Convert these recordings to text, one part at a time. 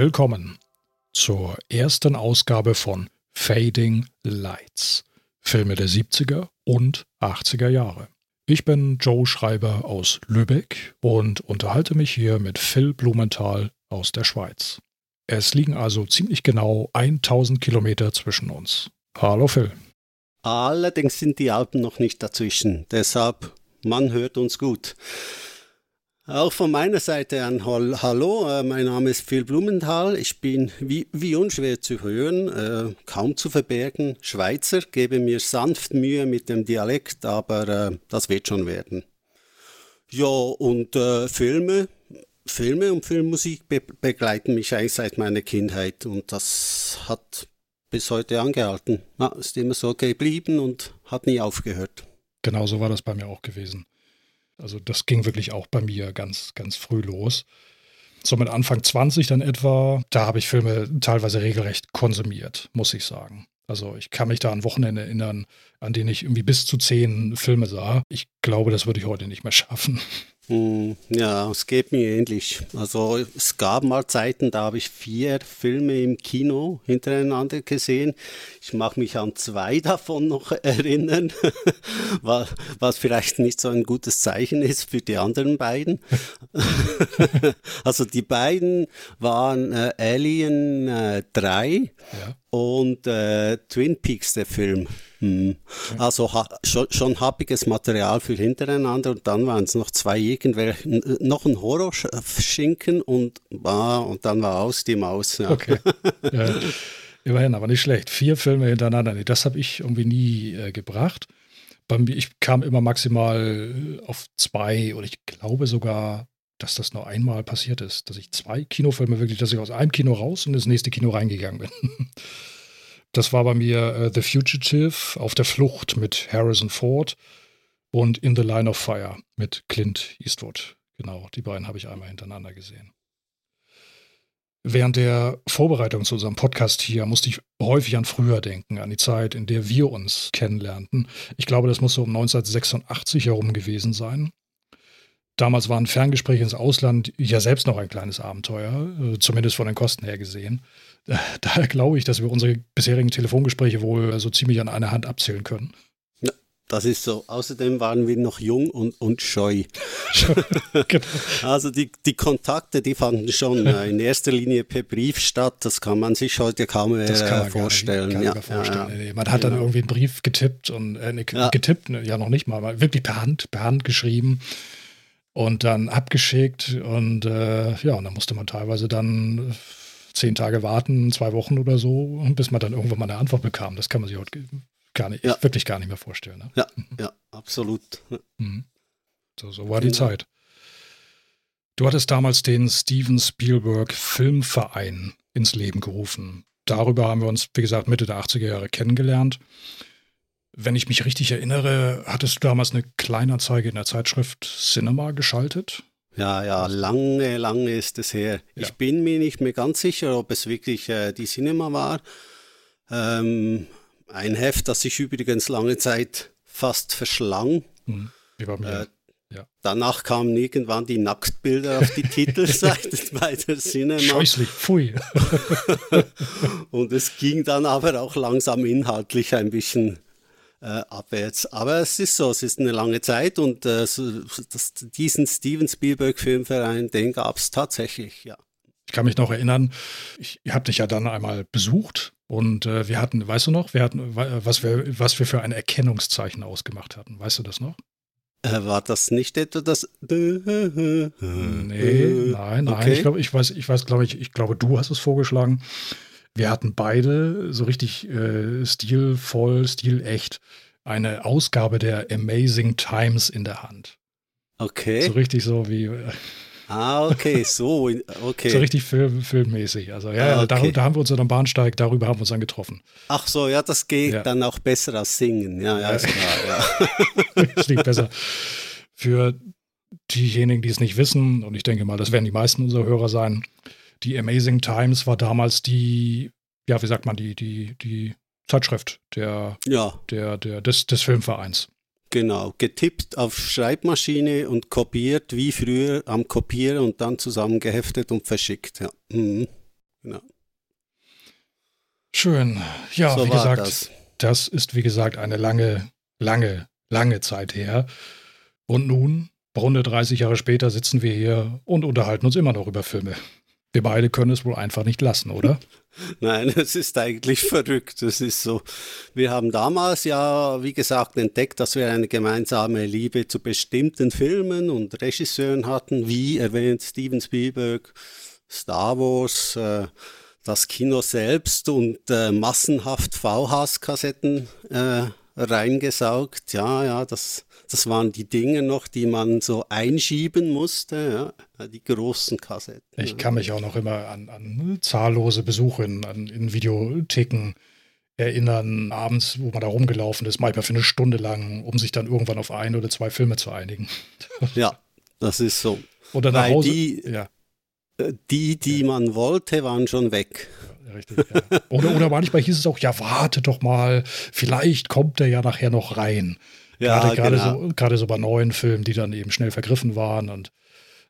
Willkommen zur ersten Ausgabe von Fading Lights, Filme der 70er und 80er Jahre. Ich bin Joe Schreiber aus Lübeck und unterhalte mich hier mit Phil Blumenthal aus der Schweiz. Es liegen also ziemlich genau 1000 Kilometer zwischen uns. Hallo Phil. Allerdings sind die Alpen noch nicht dazwischen, deshalb man hört uns gut. Auch von meiner Seite ein Hallo, äh, mein Name ist Phil Blumenthal. Ich bin, wie, wie unschwer zu hören, äh, kaum zu verbergen, Schweizer, gebe mir sanft Mühe mit dem Dialekt, aber äh, das wird schon werden. Ja, und äh, Filme, Filme und Filmmusik be begleiten mich eigentlich seit meiner Kindheit und das hat bis heute angehalten. Ja, ist immer so geblieben und hat nie aufgehört. Genau so war das bei mir auch gewesen. Also das ging wirklich auch bei mir ganz, ganz früh los. So mit Anfang 20 dann etwa, da habe ich Filme teilweise regelrecht konsumiert, muss ich sagen. Also ich kann mich da an Wochenende erinnern, an denen ich irgendwie bis zu zehn Filme sah. Ich glaube, das würde ich heute nicht mehr schaffen. Hm, ja, es geht mir ähnlich. Also es gab mal Zeiten, da habe ich vier Filme im Kino hintereinander gesehen. Ich mag mich an zwei davon noch erinnern, was vielleicht nicht so ein gutes Zeichen ist für die anderen beiden. also die beiden waren äh, Alien äh, 3 ja. und äh, Twin Peaks, der Film. Hm. Also ha, schon, schon happiges Material für hintereinander und dann waren es noch zwei irgendwelche, noch ein Horrorschinken und, ah, und dann war aus die Maus. Ja. Okay. Ja, immerhin, aber nicht schlecht. Vier Filme hintereinander, nee, das habe ich irgendwie nie äh, gebracht. Bei mir, ich kam immer maximal auf zwei oder ich glaube sogar, dass das nur einmal passiert ist, dass ich zwei Kinofilme wirklich, dass ich aus einem Kino raus und ins nächste Kino reingegangen bin. Das war bei mir äh, The Fugitive auf der Flucht mit Harrison Ford und In the Line of Fire mit Clint Eastwood. Genau, die beiden habe ich einmal hintereinander gesehen. Während der Vorbereitung zu unserem Podcast hier musste ich häufig an früher denken, an die Zeit, in der wir uns kennenlernten. Ich glaube, das muss so um 1986 herum gewesen sein. Damals waren Ferngespräche ins Ausland ja selbst noch ein kleines Abenteuer, äh, zumindest von den Kosten her gesehen. Daher glaube ich, dass wir unsere bisherigen Telefongespräche wohl so ziemlich an einer Hand abzählen können. Ja, das ist so. Außerdem waren wir noch jung und, und scheu. genau. Also die, die Kontakte, die fanden schon äh, in erster Linie per Brief statt. Das kann man sich heute kaum mehr äh, vorstellen. Nicht, ja, vorstellen. Ja. Man hat dann genau. irgendwie einen Brief getippt und äh, getippt, ne, ja noch nicht mal, wirklich per Hand, per Hand geschrieben und dann abgeschickt und äh, ja, und dann musste man teilweise dann zehn Tage warten, zwei Wochen oder so, bis man dann irgendwann mal eine Antwort bekam. Das kann man sich heute gar nicht, ja. wirklich gar nicht mehr vorstellen. Ne? Ja, mhm. ja, absolut. Mhm. So, so war die. Zeit. Du hattest damals den Steven Spielberg Filmverein ins Leben gerufen. Darüber haben wir uns, wie gesagt, Mitte der 80er Jahre kennengelernt. Wenn ich mich richtig erinnere, hattest du damals eine Kleinanzeige in der Zeitschrift Cinema geschaltet? Ja, ja, lange, lange ist es her. Ja. Ich bin mir nicht mehr ganz sicher, ob es wirklich äh, die Cinema war. Ähm, ein Heft, das sich übrigens lange Zeit fast verschlang. Mhm. Äh, ja. Danach kamen irgendwann die Nacktbilder auf die Titelseite bei der Cinema. Scheußlich, pfui. Und es ging dann aber auch langsam inhaltlich ein bisschen äh, abwärts. Aber es ist so, es ist eine lange Zeit und äh, das, diesen Steven Spielberg Filmverein, den gab es tatsächlich, ja. Ich kann mich noch erinnern, ich habe dich ja dann einmal besucht und äh, wir hatten, weißt du noch, wir hatten, was wir, was wir für ein Erkennungszeichen ausgemacht hatten. Weißt du das noch? Äh, war das nicht etwa das? Nee, nein, nein. Okay. Ich glaube, ich weiß, ich weiß, glaube ich, ich glaube, du hast es vorgeschlagen wir hatten beide so richtig äh, stilvoll, stilecht eine Ausgabe der Amazing Times in der Hand. Okay. So richtig so wie. Äh, ah, okay, so, okay. so richtig film, filmmäßig. Also ja, ah, okay. da, da, haben wir uns dann am Bahnsteig, darüber haben wir uns dann getroffen. Ach so, ja, das geht ja. dann auch besser als singen. Ja, ja, ist klar, ja. das liegt besser. Für diejenigen, die es nicht wissen, und ich denke mal, das werden die meisten unserer Hörer sein, die Amazing Times war damals die, ja, wie sagt man, die, die, die Zeitschrift der, ja. der, der, des, des Filmvereins. Genau, getippt auf Schreibmaschine und kopiert wie früher am Kopierer und dann zusammengeheftet und verschickt. Ja. Mhm. genau. Schön. Ja, So wie gesagt, das. das ist wie gesagt eine lange, lange, lange Zeit her. Und nun, runde 30 Jahre später, sitzen wir hier und unterhalten uns immer noch über Filme. Wir beide können es wohl einfach nicht lassen, oder? Nein, es ist eigentlich verrückt. Es ist so. Wir haben damals ja, wie gesagt, entdeckt, dass wir eine gemeinsame Liebe zu bestimmten Filmen und Regisseuren hatten, wie erwähnt Steven Spielberg, Star Wars, äh, das Kino selbst und äh, massenhaft VHS-Kassetten äh, reingesaugt. Ja, ja, das, das waren die Dinge noch, die man so einschieben musste, ja, die großen Kassetten. Ich kann mich auch noch immer an, an zahllose Besuche in, an, in Videotheken erinnern, abends, wo man da rumgelaufen ist, manchmal für eine Stunde lang, um sich dann irgendwann auf ein oder zwei Filme zu einigen. Ja, das ist so. Oder nach Weil Hause. die- ja, Äh, Die, die man wollte, waren schon weg. ja, richtig. Ja. Oder, oder manchmal hieß es auch, ja, warte doch mal, vielleicht kommt der ja nachher noch rein. Ja, Gerade, gerade, genau. so, gerade so bei neuen Filmen, die dann eben schnell vergriffen waren. Und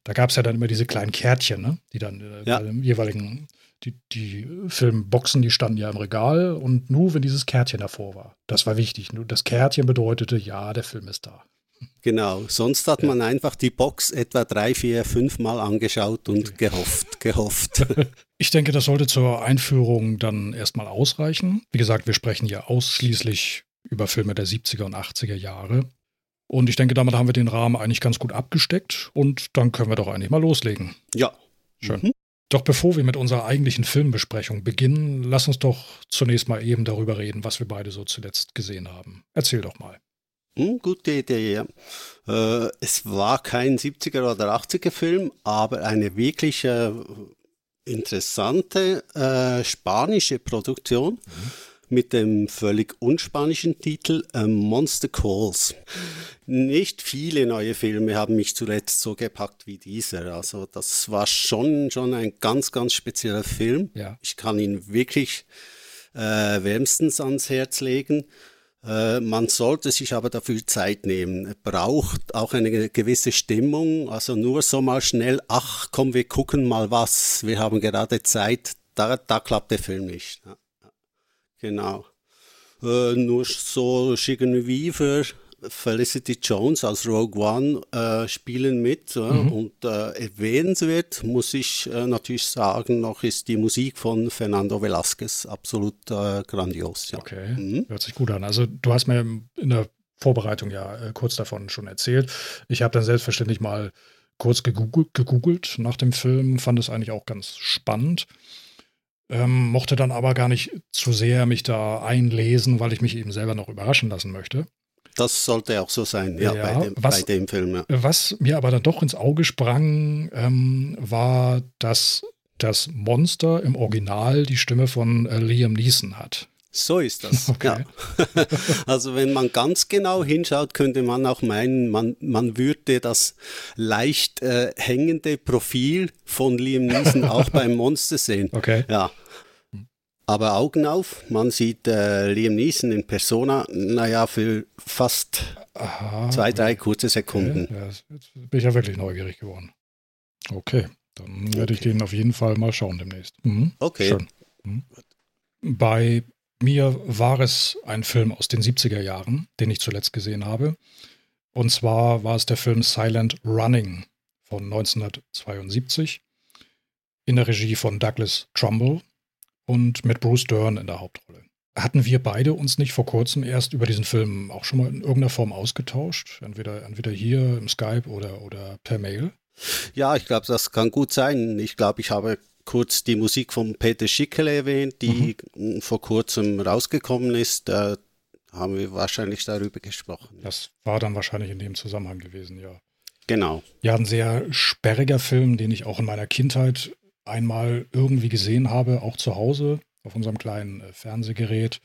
da gab es ja dann immer diese kleinen Kärtchen, ne? die dann äh, Ja. bei dem jeweiligen, die, die Filmboxen, die standen ja im Regal und nur wenn dieses Kärtchen davor war. Das war wichtig. Nur das Kärtchen bedeutete, ja, der Film ist da. Genau, sonst hat man einfach die Box etwa drei, vier, fünf Mal angeschaut und gehofft, gehofft. Ich denke, das sollte zur Einführung dann erstmal ausreichen. Wie gesagt, wir sprechen ja ausschließlich über Filme der 70er und 80er Jahre. Und ich denke, damit haben wir den Rahmen eigentlich ganz gut abgesteckt und dann können wir doch eigentlich mal loslegen. ja. Schön. Mhm. Doch bevor wir mit unserer eigentlichen Filmbesprechung beginnen, lass uns doch zunächst mal eben darüber reden, was wir beide so zuletzt gesehen haben. Erzähl doch mal. Hm, gute Idee, ja. Äh, es war kein 70er oder 80er Film, aber eine wirklich äh, interessante äh, spanische Produktion mit dem völlig unspanischen Titel äh, Monster Calls. Nicht viele neue Filme haben mich zuletzt so gepackt wie dieser. Also das war schon, schon ein ganz, ganz spezieller Film. Ja. Ich kann ihn wirklich äh, wärmstens ans Herz legen. Äh, man sollte sich aber dafür Zeit nehmen. Er braucht auch eine gewisse Stimmung. Also nur so mal schnell, ach komm, wir gucken mal was. Wir haben gerade Zeit. Da, da klappt der Film nicht. Ja. Genau. Äh, nur so Sigourney Weaver, Felicity Jones als Rogue One äh, spielen mit. Ja, Und äh, erwähnenswert, muss ich äh, natürlich sagen, noch ist die Musik von Fernando Velasquez absolut äh, grandios. Ja. Okay, Mhm. hört sich gut an. Also du hast mir in der Vorbereitung ja äh, kurz davon schon erzählt. Ich habe dann selbstverständlich mal kurz gegoogelt, gegoogelt nach dem Film, fand es eigentlich auch ganz spannend. Ähm, mochte dann aber gar nicht zu sehr mich da einlesen, weil ich mich eben selber noch überraschen lassen möchte. Das sollte auch so sein, ja, Ja, bei, dem, was- bei dem Film. Ja. Was mir aber dann doch ins Auge sprang, ähm, war, dass das Monster im Original die Stimme von äh, Liam Neeson hat. So ist das. Okay. Ja. Also wenn man ganz genau hinschaut, könnte man auch meinen, man, man würde das leicht äh, hängende Profil von Liam Neeson auch beim Monster sehen. Okay. Ja. Aber Augen auf, man sieht äh, Liam Neeson in Persona, naja, für fast Aha. zwei, drei kurze Sekunden. Okay. Ja, jetzt bin ich ja wirklich neugierig geworden. Okay, dann werde ich Okay. den auf jeden Fall mal schauen demnächst. Mhm. Okay. Schön. Mhm. Bei mir war es ein Film aus den 70er Jahren, den ich zuletzt gesehen habe. Und zwar war es der Film Silent Running von 1972 in der Regie von Douglas Trumbull und mit Bruce Dern in der Hauptrolle. Hatten wir beide uns nicht vor kurzem erst über diesen Film auch schon mal in irgendeiner Form ausgetauscht? Entweder, entweder hier im Skype oder, oder per Mail? Ja, ich glaube, das kann gut sein. Ich glaube, ich habe kurz die Musik von Peter Schickel erwähnt, die mh, vor kurzem rausgekommen ist. Da haben wir wahrscheinlich darüber gesprochen. Das war dann wahrscheinlich in dem Zusammenhang gewesen, ja. Genau. Ja, ein sehr sperriger Film, den ich auch in meiner Kindheit einmal irgendwie gesehen habe, auch zu Hause auf unserem kleinen äh, Fernsehgerät.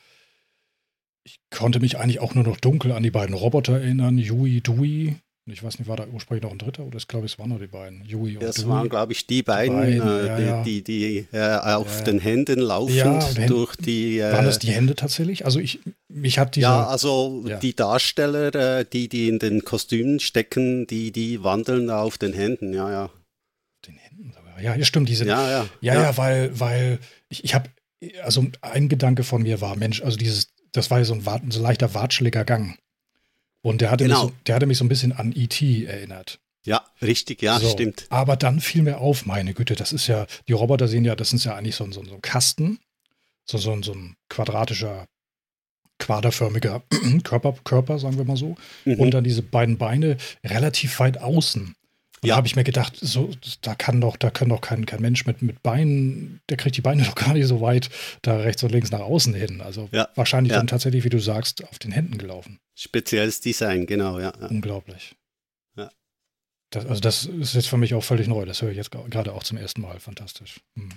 Ich konnte mich eigentlich auch nur noch dunkel an die beiden Roboter erinnern, Yui, Dewey. Und Ich weiß nicht, war da ursprünglich noch ein dritter oder ich glaube, es waren nur die beiden, Yui und Das Dewey. waren, glaube ich, die beiden, beiden, äh, ja, die, die, die äh, auf Ja. den Händen laufend Ja, durch die. Äh, waren das die Hände tatsächlich? Also ich, mich hat dieser, ja, also die Darsteller, äh, die, die in den Kostümen stecken, die, die wandeln auf den Händen, ja, ja. den Händen sogar. Ja, ja, stimmt. Diese, Ja, ja. ja, ja, weil, weil ich, ich habe, also ein Gedanke von mir war, Mensch, also dieses, das war ja so ein, so ein leichter watscheliger Gang. Und der hatte, Genau. mich so, der hatte mich so ein bisschen an E.T. erinnert. Ja, richtig, ja, so. stimmt. Aber dann fiel mir auf, meine Güte, das ist ja, die Roboter sehen ja, das ist ja eigentlich so ein, so ein, Kasten, so, so, ein, so ein quadratischer, quaderförmiger Körper, Körper, sagen wir mal so. Mhm. Und dann diese beiden Beine relativ weit außen. Und Ja. da habe ich mir gedacht, so, da kann doch, da kann doch kein, kein Mensch mit, mit Beinen, der kriegt die Beine doch gar nicht so weit da rechts und links nach außen hin. Also Ja, wahrscheinlich ja. dann tatsächlich, wie du sagst, auf den Händen gelaufen. Spezielles Design, genau, ja. ja. Unglaublich. Ja. Das, also das ist jetzt für mich auch völlig neu. Das höre ich jetzt gerade auch zum ersten Mal. Fantastisch. Hm.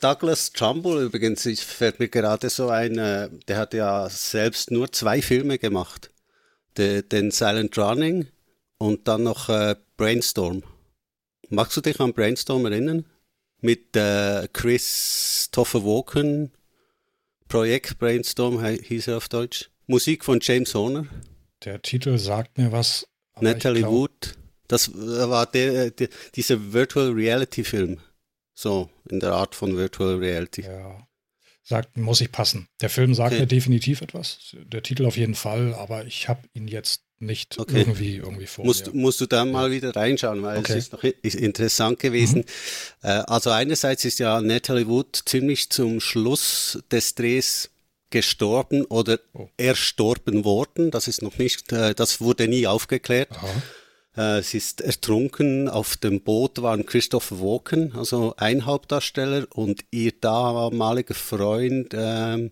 Douglas Trumbull übrigens, ich fällt mir gerade so ein, äh, der hat ja selbst nur zwei Filme gemacht. De, den Silent Running und dann noch äh, Brainstorm. Magst du dich an Brainstorm erinnern? Mit äh, Christopher Walken, Projekt Brainstorm hieß er auf Deutsch. Musik von James Horner, Der Titel sagt mir was. Natalie glaub- Wood. Das äh, war der, der, dieser Virtual Reality Film. So, in der Art von Virtual Reality. Ja. Sagt, muss ich passen. Der Film sagt Okay. mir definitiv etwas. Der Titel auf jeden Fall, aber ich habe ihn jetzt nicht Okay. irgendwie, irgendwie vor Musst, mir. musst du da mal wieder reinschauen, weil Okay. es ist noch interessant gewesen. Äh, also einerseits ist ja Natalie Wood ziemlich zum Schluss des Drehs gestorben oder Oh. erstorben worden. Das ist noch nicht, äh, das wurde nie aufgeklärt. Aha. Äh, sie ist ertrunken. Auf dem Boot waren Christopher Walken, also ein Hauptdarsteller, und ihr damaliger Freund, ähm,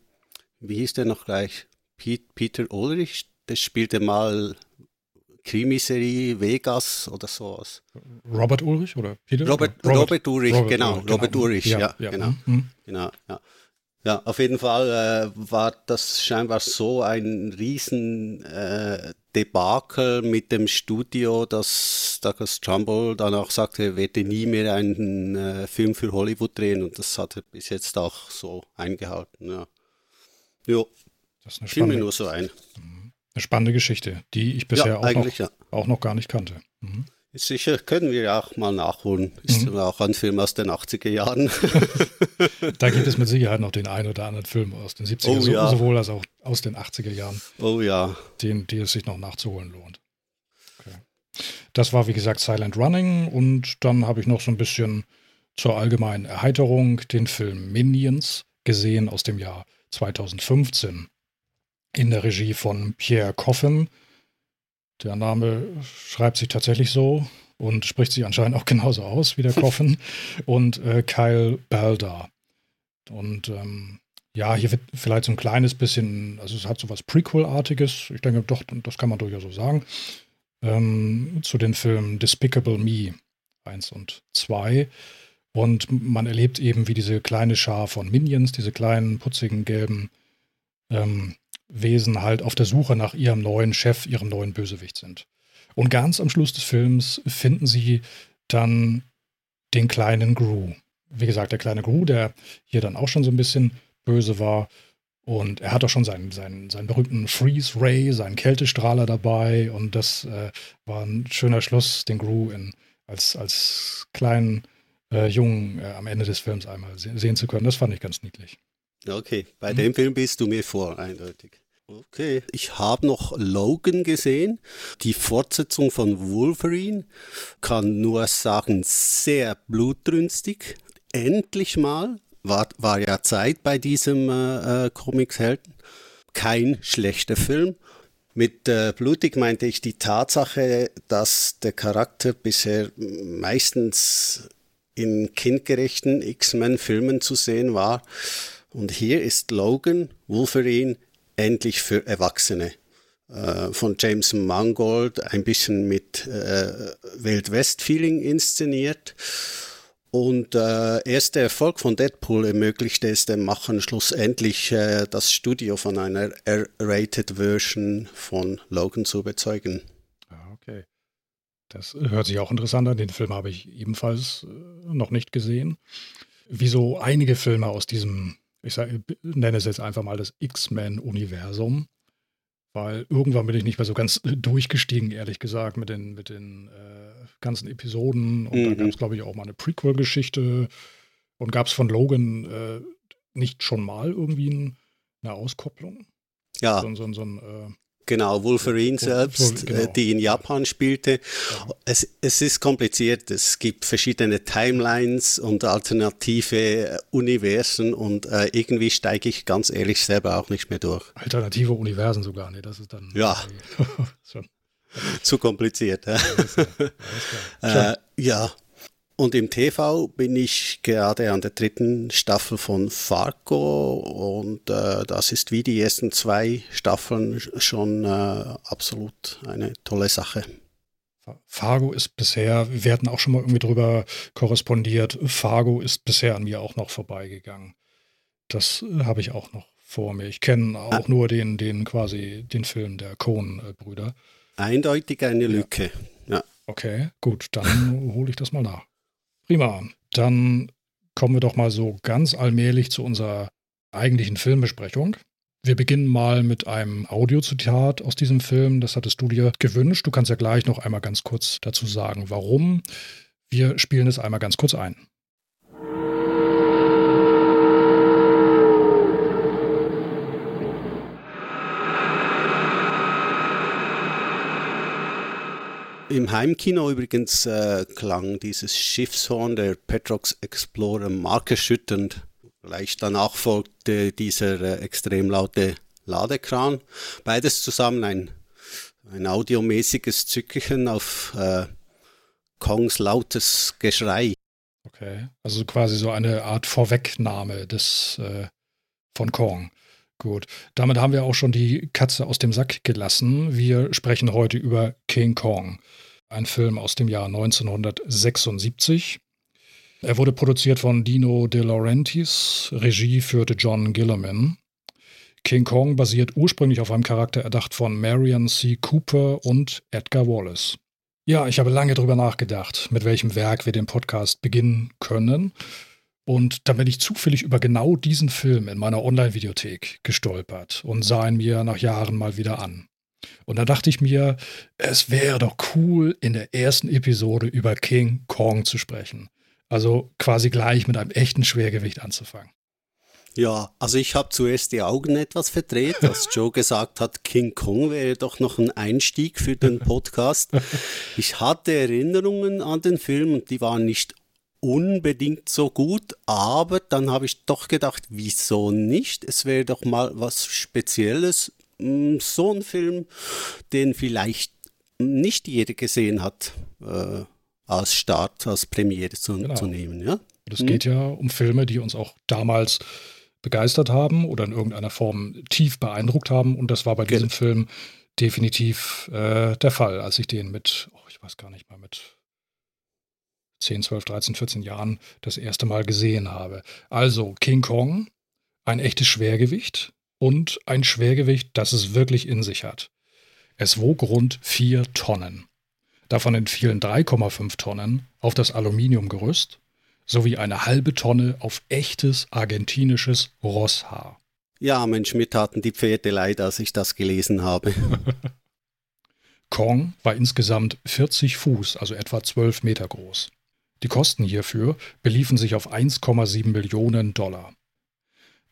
wie hieß der noch gleich? Piet, Peter Ulrich, der spielte mal Krimiserie Vegas oder sowas. Robert Ulrich oder Peter? Robert, Oder Robert, Ulrich, Robert genau, Robert genau. Ulrich, ja, genau. Hm. Genau, ja. Ja, auf jeden Fall äh, war das scheinbar so ein riesen äh, Debakel mit dem Studio, dass Douglas Trumbull dann auch sagte, er werde nie mehr einen äh, Film für Hollywood drehen und das hat er bis jetzt auch so eingehalten. Ja, jo, Das ist eine fiel mir spannende, nur so ein. eine spannende Geschichte, die ich bisher ja, auch, noch, ja. auch noch gar nicht kannte. Mhm. Sicher können wir ja auch mal nachholen. Ist Mhm. auch ein Film aus den 80er Jahren. Da gibt es mit Sicherheit noch den einen oder anderen Film aus den 70er, Oh, so, ja. sowohl als auch aus den 80er Jahren, oh ja. den, die es sich noch nachzuholen lohnt. Okay. Das war, wie gesagt, Silent Running und dann habe ich noch so ein bisschen zur allgemeinen Erheiterung den Film Minions gesehen aus dem Jahr 2015 in der Regie von Pierre Coffin. Der Name schreibt sich tatsächlich so und spricht sich anscheinend auch genauso aus wie der Coffin und äh, Kyle Balda. Und ähm, ja, hier wird vielleicht so ein kleines bisschen, also es hat so was Prequel-artiges, ich denke doch, das kann man durchaus so sagen, ähm, zu den Filmen Despicable Me 1 und 2. Und man erlebt eben, wie diese kleine Schar von Minions, diese kleinen, putzigen, gelben ähm, Wesen halt auf der Suche nach ihrem neuen Chef, ihrem neuen Bösewicht sind. Und ganz am Schluss des Films finden sie dann den kleinen Gru. Wie gesagt, der kleine Gru, der hier dann auch schon so ein bisschen böse war. Und er hat auch schon seinen, seinen, seinen berühmten Freeze Ray, seinen Kältestrahler dabei. Und das äh, war ein schöner Schluss, den Gru in, als, als kleinen äh, Jungen äh, am Ende des Films einmal se sehen zu können. Das fand ich ganz niedlich. Okay, bei Mhm. dem Film bist du mir vor, eindeutig. Okay, ich habe noch Logan gesehen, die Fortsetzung von Wolverine. Kann nur sagen, sehr blutrünstig. Endlich mal, war, war ja Zeit bei diesem äh, äh, Comicshelden. Kein schlechter Film. Mit äh, blutig meinte ich die Tatsache, dass der Charakter bisher meistens in kindgerechten X-Men-Filmen zu sehen war. Und hier ist Logan, Wolverine, endlich für Erwachsene. Äh, von James Mangold ein bisschen mit äh, Wild-West-Feeling inszeniert. Und äh, erst Erfolg von Deadpool ermöglichte es dem Machen schlussendlich äh, das Studio von einer R-rated Version von Logan zu überzeugen. Ah, okay. Das hört sich auch interessant an. Den Film habe ich ebenfalls äh, noch nicht gesehen. Wie so einige Filme aus diesem, ich sage, nenne es jetzt einfach mal das X-Men-Universum, weil irgendwann bin ich nicht mehr so ganz durchgestiegen, ehrlich gesagt, mit den, mit den äh, ganzen Episoden. Und mhm. da gab es, glaube ich, auch mal eine Prequel-Geschichte. Und gab es von Logan äh, nicht schon mal irgendwie ein, eine Auskopplung? Ja. So, so, so ein, äh, Genau, Wolverine selbst, genau. die in Japan spielte. Ja. Es, es ist kompliziert. Es gibt verschiedene Timelines und alternative Universen und äh, irgendwie steige ich ganz ehrlich selber auch nicht mehr durch. Alternative Universen sogar, nee, das ist dann. Ja. Zu kompliziert. Ja. Äh, ja. Und im TV bin ich gerade an der dritten Staffel von Fargo und äh, das ist wie die ersten zwei Staffeln schon äh, absolut eine tolle Sache. Fargo ist bisher, wir hatten auch schon mal irgendwie drüber korrespondiert, Fargo ist bisher an mir auch noch vorbeigegangen. Das äh, habe ich auch noch vor mir. Ich kenne auch ah. nur den, den quasi den Film der Coen-Brüder. Eindeutig eine Lücke. Ja. ja. Okay, gut, dann hole ich das mal nach. Prima. Dann kommen wir doch mal so ganz allmählich zu unserer eigentlichen Filmbesprechung. Wir beginnen mal mit einem Audiozitat aus diesem Film. Das hattest du dir gewünscht. Du kannst ja gleich noch einmal ganz kurz dazu sagen, warum. Wir spielen es einmal ganz kurz ein. Im Heimkino übrigens äh, klang dieses Schiffshorn der Petrox Explorer markerschütternd. Gleich danach folgte dieser äh, extrem laute Ladekran. Beides zusammen ein, ein audiomäßiges Zückchen auf äh, Kongs lautes Geschrei. Okay, also quasi so eine Art Vorwegnahme des äh, von Kong. Gut, damit haben wir auch schon die Katze aus dem Sack gelassen. Wir sprechen heute über King Kong, ein Film aus dem Jahr 1976. Er wurde produziert von Dino De Laurentiis, Regie führte John Gillerman. King Kong basiert ursprünglich auf einem Charakter erdacht von Marion C. Cooper und Edgar Wallace. Ja, ich habe lange darüber nachgedacht, mit welchem Werk wir den Podcast beginnen können. Und dann bin ich zufällig über genau diesen Film in meiner Online-Videothek gestolpert und sah ihn mir nach Jahren mal wieder an. Und da dachte ich mir, es wäre doch cool, in der ersten Episode über King Kong zu sprechen. Also quasi gleich mit einem echten Schwergewicht anzufangen. Ja, also ich habe zuerst die Augen etwas verdreht, als Joe gesagt hat, King Kong wäre doch noch ein Einstieg für den Podcast. Ich hatte Erinnerungen an den Film und die waren nicht unbedingt so gut, aber dann habe ich doch gedacht, wieso nicht? Es wäre doch mal was Spezielles, hm, so ein Film, den vielleicht nicht jeder gesehen hat, äh, als Start, als Premiere zu, genau. zu nehmen. Ja? Es geht hm? ja um Filme, die uns auch damals begeistert haben oder in irgendeiner Form tief beeindruckt haben. Und das war bei diesem genau. Film definitiv äh, der Fall, als ich den mit, oh, ich weiß gar nicht mal, mit 10, 12, 13, 14 Jahren das erste Mal gesehen habe. Also King Kong, ein echtes Schwergewicht und ein Schwergewicht, das es wirklich in sich hat. Es wog rund 4 Tonnen. Davon entfielen 3,5 Tonnen auf das Aluminiumgerüst sowie eine halbe Tonne auf echtes argentinisches Rosshaar. Ja, Mensch, mir taten die Pferde leid, als ich das gelesen habe. Kong war insgesamt 40 Fuß, also etwa 12 Meter groß. Die Kosten hierfür beliefen sich auf 1,7 Millionen Dollar.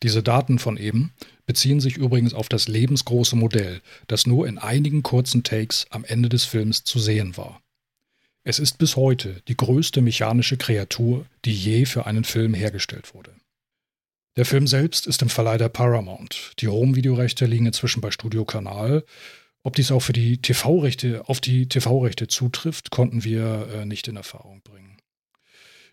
Diese Daten von eben beziehen sich übrigens auf das lebensgroße Modell, das nur in einigen kurzen Takes am Ende des Films zu sehen war. Es ist bis heute die größte mechanische Kreatur, die je für einen Film hergestellt wurde. Der Film selbst ist im Verleih der Paramount. Die Home-Videorechte liegen inzwischen bei Studio Kanal. Ob dies auch für die TV-Rechte auf die TV-Rechte zutrifft, konnten wir äh, nicht in Erfahrung bringen.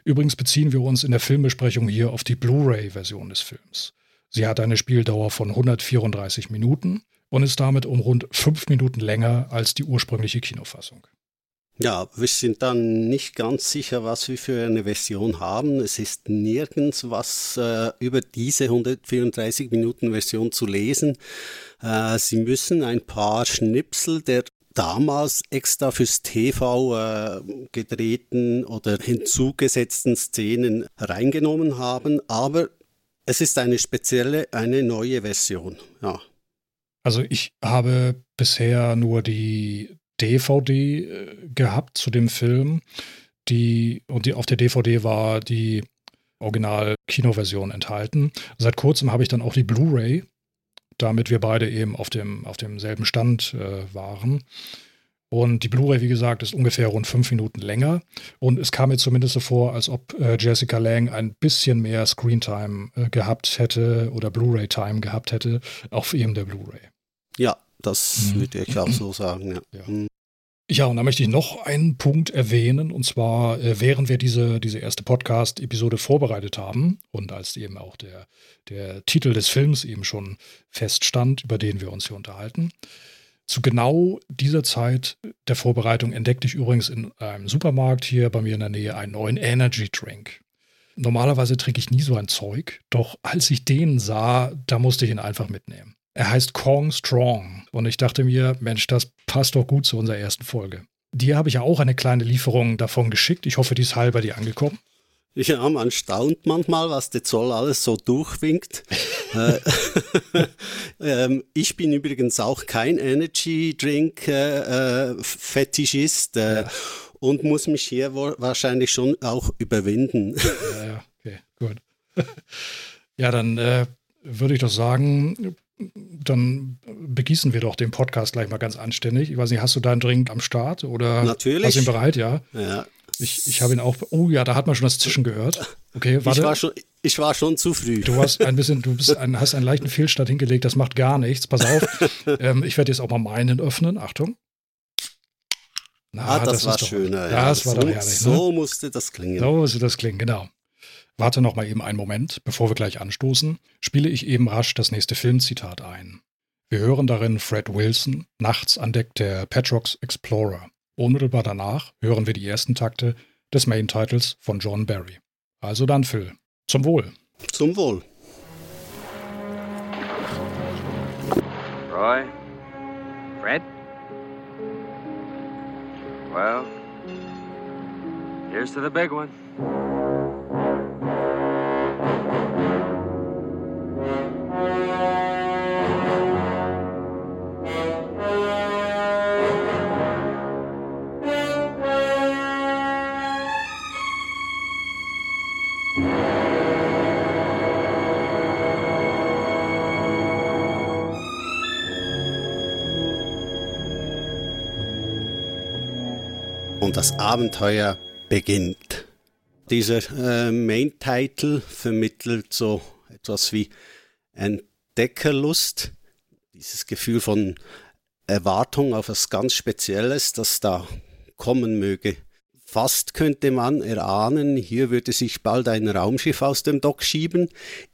Übrigens beziehen wir uns in der Filmbesprechung hier auf die Blu-ray-Version des Films. Sie hat eine Spieldauer von 134 Minuten und ist damit um rund fünf Minuten länger als die ursprüngliche Kinofassung. Ja, wir sind dann nicht ganz sicher, was wir für eine Version haben. Es ist nirgends was äh, über diese 134 Minuten Version zu lesen. Äh, Sie müssen ein paar Schnipsel der damals extra fürs TV äh, gedrehten oder hinzugesetzten Szenen reingenommen haben, aber es ist eine spezielle, eine neue Version. Ja. Also ich habe bisher nur die DVD äh, gehabt zu dem Film. Die, und die, auf der DVD war die Original-Kinoversion enthalten. Seit kurzem habe ich dann auch die Blu-ray, damit wir beide eben auf, dem, auf demselben Stand äh, waren. Und die Blu-ray, wie gesagt, ist ungefähr rund fünf Minuten länger. Und es kam mir zumindest so vor, als ob äh, Jessica Lang ein bisschen mehr Screentime äh, gehabt hätte oder Blu-ray-Time gehabt hätte auf eben der Blu-ray. Ja, das mhm. würde ich auch so sagen. Ja. ja. Ja, und da möchte ich noch einen Punkt erwähnen, und zwar, äh, während wir diese, diese erste Podcast-Episode vorbereitet haben und als eben auch der, der Titel des Films eben schon feststand, über den wir uns hier unterhalten. Zu genau dieser Zeit der Vorbereitung entdeckte ich übrigens in einem Supermarkt hier bei mir in der Nähe einen neuen Energy Drink. Normalerweise trinke ich nie so ein Zeug, doch als ich den sah, da musste ich ihn einfach mitnehmen. Er heißt Kong Strong. Und ich dachte mir, Mensch, das passt doch gut zu unserer ersten Folge. Dir habe ich ja auch eine kleine Lieferung davon geschickt. Ich hoffe, die ist halb bei dir angekommen. Ja, man staunt manchmal, was der Zoll alles so durchwinkt. Äh, ähm, ich bin übrigens auch kein Energy Drink äh, äh Fetischist äh, ja. und muss mich hier wahrscheinlich schon auch überwinden. Ja, ja, okay, gut. Ja, dann äh, würde ich doch sagen, dann begießen wir doch den Podcast gleich mal ganz anständig. Ich weiß nicht, hast du deinen Drink am Start oder Natürlich. hast du ihn bereit? Ja. Ja. Ich, ich habe ihn auch. Oh ja, da hat man schon das Zischen gehört. Okay, warte. Ich war schon, ich war schon zu früh. Du hast ein bisschen, du bist ein, hast einen leichten Fehlstart hingelegt. Das macht gar nichts. Pass auf. ähm, ich werde jetzt auch mal meinen öffnen. Achtung. Na, ah, das, das war schöner. Ja, das war so, doch herrlich. Ne? So musste das klingen. So musste das klingen, genau. Warte noch mal eben einen Moment, bevor wir gleich anstoßen, spiele ich eben rasch das nächste Filmzitat ein. Wir hören darin Fred Wilson, nachts an Deck der Petrox Explorer. Unmittelbar danach hören wir die ersten Takte des Main-Titles von John Barry. Also dann, Phil. Zum Wohl. Zum Wohl. Roy? Fred? Well, here's to the big one. Und das Abenteuer beginnt. Dieser äh, Main-Title vermittelt so etwas wie Entdeckerlust, dieses Gefühl von Erwartung auf etwas ganz Spezielles, das da kommen möge. Fast könnte man erahnen, hier würde sich bald ein Raumschiff aus dem Dock schieben,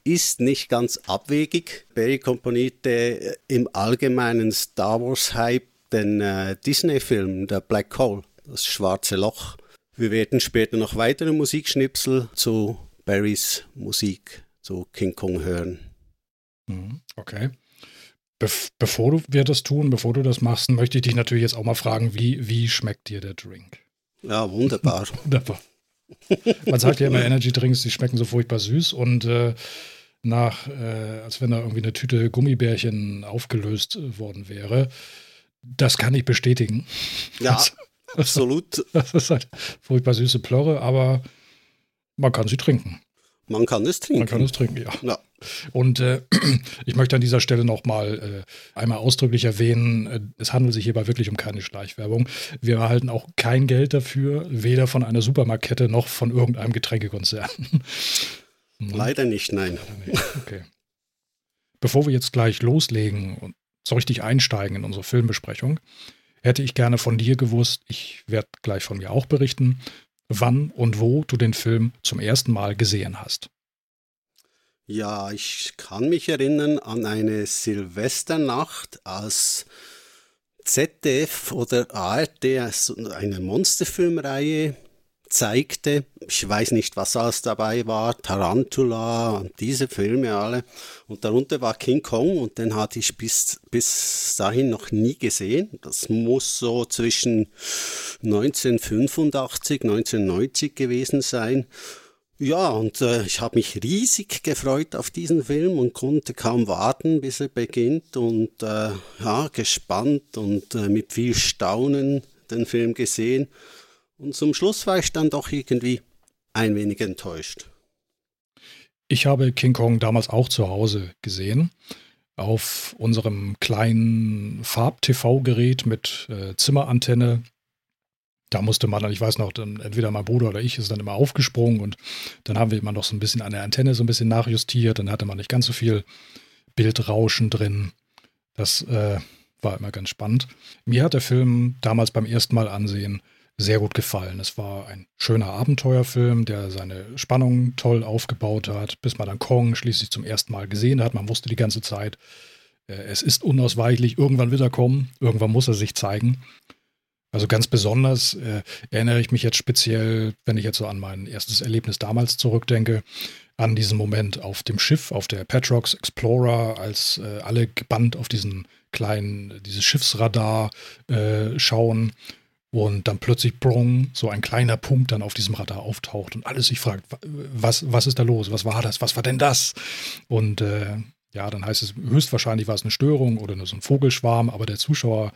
ist nicht ganz abwegig. Barry komponierte im allgemeinen Star Wars-Hype den äh, Disney-Film The Black Hole das schwarze Loch. Wir werden später noch weitere Musikschnipsel zu Barrys Musik, zu King Kong hören. Mhm, okay. Bef bevor wir das tun, bevor du das machst, möchte ich dich natürlich jetzt auch mal fragen, wie, wie schmeckt dir der Drink? Ja, wunderbar. wunderbar. Man sagt ja immer, Energy Drinks, die schmecken so furchtbar süß und äh, nach, äh, als wenn da irgendwie eine Tüte Gummibärchen aufgelöst worden wäre. Das kann ich bestätigen. Ja, also, Absolut. Das ist halt furchtbar süße Plörre, aber man kann sie trinken. Man kann es trinken. Man kann es trinken, ja. ja. Und äh, ich möchte an dieser Stelle nochmal äh, einmal ausdrücklich erwähnen, äh, es handelt sich hierbei wirklich um keine Schleichwerbung. Wir erhalten auch kein Geld dafür, weder von einer Supermarktkette noch von irgendeinem Getränkekonzern. Leider nicht, nein. Leider nicht. Okay. Bevor wir jetzt gleich loslegen und so richtig einsteigen in unsere Filmbesprechung, hätte ich gerne von dir gewusst, ich werde gleich von mir auch berichten, wann und wo du den Film zum ersten Mal gesehen hast. Ja, ich kann mich erinnern an eine Silvesternacht, als ZDF oder ARD eine Monsterfilmreihe zeigte. Ich weiß nicht, was alles dabei war. Tarantula, diese Filme alle. Und darunter war King Kong und den hatte ich bis, bis dahin noch nie gesehen. Das muss so zwischen 1985, 1990 gewesen sein. Ja, und äh, ich habe mich riesig gefreut auf diesen Film und konnte kaum warten, bis er beginnt und äh, ja, gespannt und äh, mit viel Staunen den Film gesehen. Und zum Schluss war ich dann doch irgendwie ein wenig enttäuscht. Ich habe King Kong damals auch zu Hause gesehen. Auf unserem kleinen Farb-TV-Gerät mit äh, Zimmerantenne da musste man dann, ich weiß noch, dann entweder mein Bruder oder ich ist dann immer aufgesprungen und dann haben wir immer noch so ein bisschen an der Antenne so ein bisschen nachjustiert. Dann hatte man nicht ganz so viel Bildrauschen drin. Das äh, war immer ganz spannend. Mir hat der Film damals beim ersten Mal ansehen sehr gut gefallen. Es war ein schöner Abenteuerfilm, der seine Spannung toll aufgebaut hat, bis man dann Kong schließlich zum ersten Mal gesehen hat. Man wusste die ganze Zeit, äh, es ist unausweichlich, irgendwann wird er kommen, irgendwann muss er sich zeigen. Also ganz besonders äh, erinnere ich mich jetzt speziell, wenn ich jetzt so an mein erstes Erlebnis damals zurückdenke, an diesen Moment auf dem Schiff, auf der Petrox Explorer, als äh, alle gebannt auf diesen kleinen, dieses Schiffsradar äh, schauen und dann plötzlich Brong, so ein kleiner Punkt dann auf diesem Radar auftaucht und alles sich fragt, was, was ist da los? Was war das? Was war denn das? Und äh, ja, dann heißt es, höchstwahrscheinlich war es eine Störung oder nur so ein Vogelschwarm, aber der Zuschauer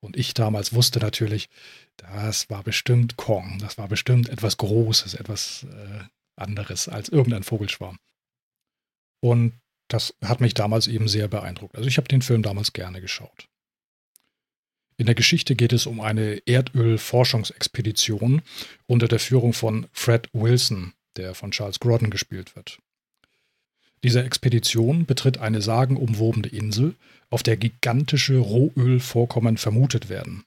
und ich damals wusste natürlich, das war bestimmt Kong. Das war bestimmt etwas Großes, etwas äh, anderes als irgendein Vogelschwarm. Und das hat mich damals eben sehr beeindruckt. Also ich habe den Film damals gerne geschaut. In der Geschichte geht es um eine Erdölforschungsexpedition unter der Führung von Fred Wilson, der von Charles Grodden gespielt wird. Diese Expedition betritt eine sagenumwobene Insel, auf der gigantische Rohölvorkommen vermutet werden.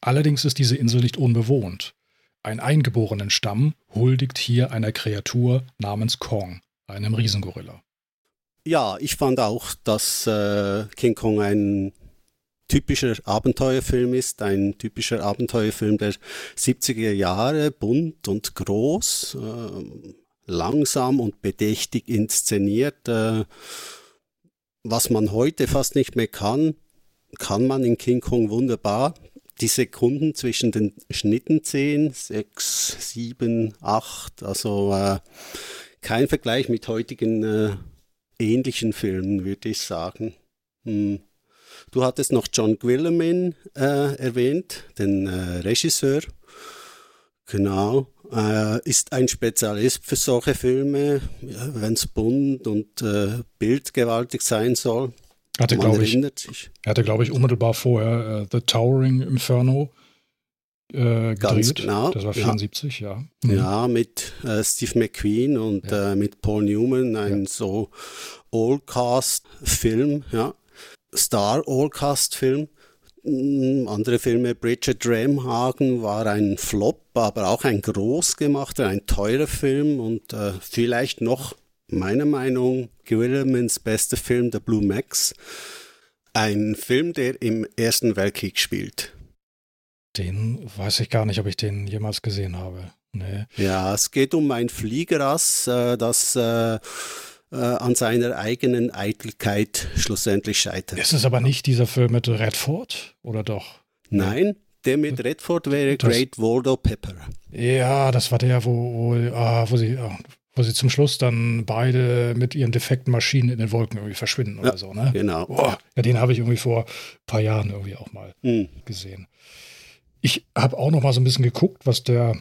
Allerdings ist diese Insel nicht unbewohnt. Ein eingeborenen Stamm huldigt hier einer Kreatur namens Kong, einem Riesengorilla. Ja, ich fand auch, dass äh, King Kong ein typischer Abenteuerfilm ist, ein typischer Abenteuerfilm der 70er Jahre, bunt und groß. Äh, langsam und bedächtig inszeniert. Äh, was man heute fast nicht mehr kann, kann man in King Kong wunderbar. Die Sekunden zwischen den Schnitten zehn, sechs, sieben, acht, also äh, kein Vergleich mit heutigen äh, ähnlichen Filmen, würde ich sagen. Hm. Du hattest noch John Guillemin äh, erwähnt, den äh, Regisseur. Genau. Äh, ist ein Spezialist für solche Filme, ja, wenn es bunt und äh, bildgewaltig sein soll. Hatte, glaube ich, er hatte, glaube ich, unmittelbar vorher äh, The Towering Inferno äh, gedreht. Ganz genau. Das war 74, ja. Ja, mhm. ja mit äh, Steve McQueen und ja. Äh, mit Paul Newman, ein ja. so All-Cast-Film, ja. Star-All-Cast-Film. Hm, andere Filme, Bridget Ramhagen war ein Flop, aber auch ein groß gemachter, ein teurer Film und äh, vielleicht noch, meiner Meinung, Guillermins bester Film, The Blue Max. Ein Film, der im Ersten Weltkrieg spielt. Den weiß ich gar nicht, ob ich den jemals gesehen habe. Nee. Ja, es geht um ein Fliegerass, äh, das äh, an seiner eigenen Eitelkeit schlussendlich scheitert. Ist es aber nicht dieser Film mit Redford, oder doch? Nein, der mit Redford wäre das, Great Waldo Pepper. Ja, das war der, wo, wo, ah, wo sie, ah, wo sie zum Schluss dann beide mit ihren defekten Maschinen in den Wolken irgendwie verschwinden oder ja, so, ne? Genau. Boah, ja, den habe ich irgendwie vor ein paar Jahren irgendwie auch mal mhm. gesehen. Ich habe auch noch mal so ein bisschen geguckt, was der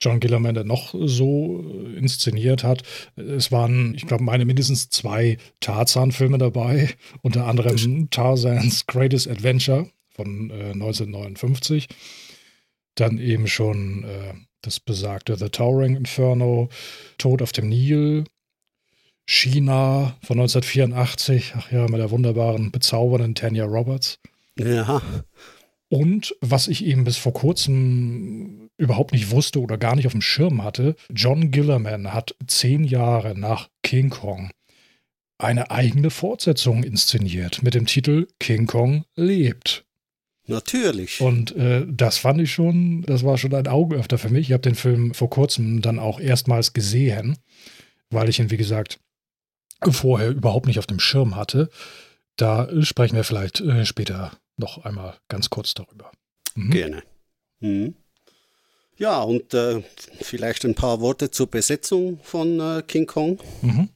John Gillerman noch so äh, inszeniert hat. Es waren, ich glaube, meine mindestens zwei Tarzan-Filme dabei, unter anderem Tarzans Greatest Adventure von äh, 1959. Dann eben schon äh, das besagte The Towering Inferno, Tod auf dem Nil, China von 1984, ach ja, mit der wunderbaren, bezaubernden Tanya Roberts. Ja. Und was ich eben bis vor kurzem überhaupt nicht wusste oder gar nicht auf dem Schirm hatte, John Gillerman hat zehn Jahre nach King Kong eine eigene Fortsetzung inszeniert mit dem Titel King Kong lebt. Natürlich. Und äh, das fand ich schon, das war schon ein Augenöffner für mich. Ich habe den Film vor kurzem dann auch erstmals gesehen, weil ich ihn, wie gesagt, vorher überhaupt nicht auf dem Schirm hatte. Da sprechen wir vielleicht äh, später noch einmal ganz kurz darüber. Mhm. Gerne. Mhm. Ja, und äh, vielleicht ein paar Worte zur Besetzung von äh, King Kong. Mhm.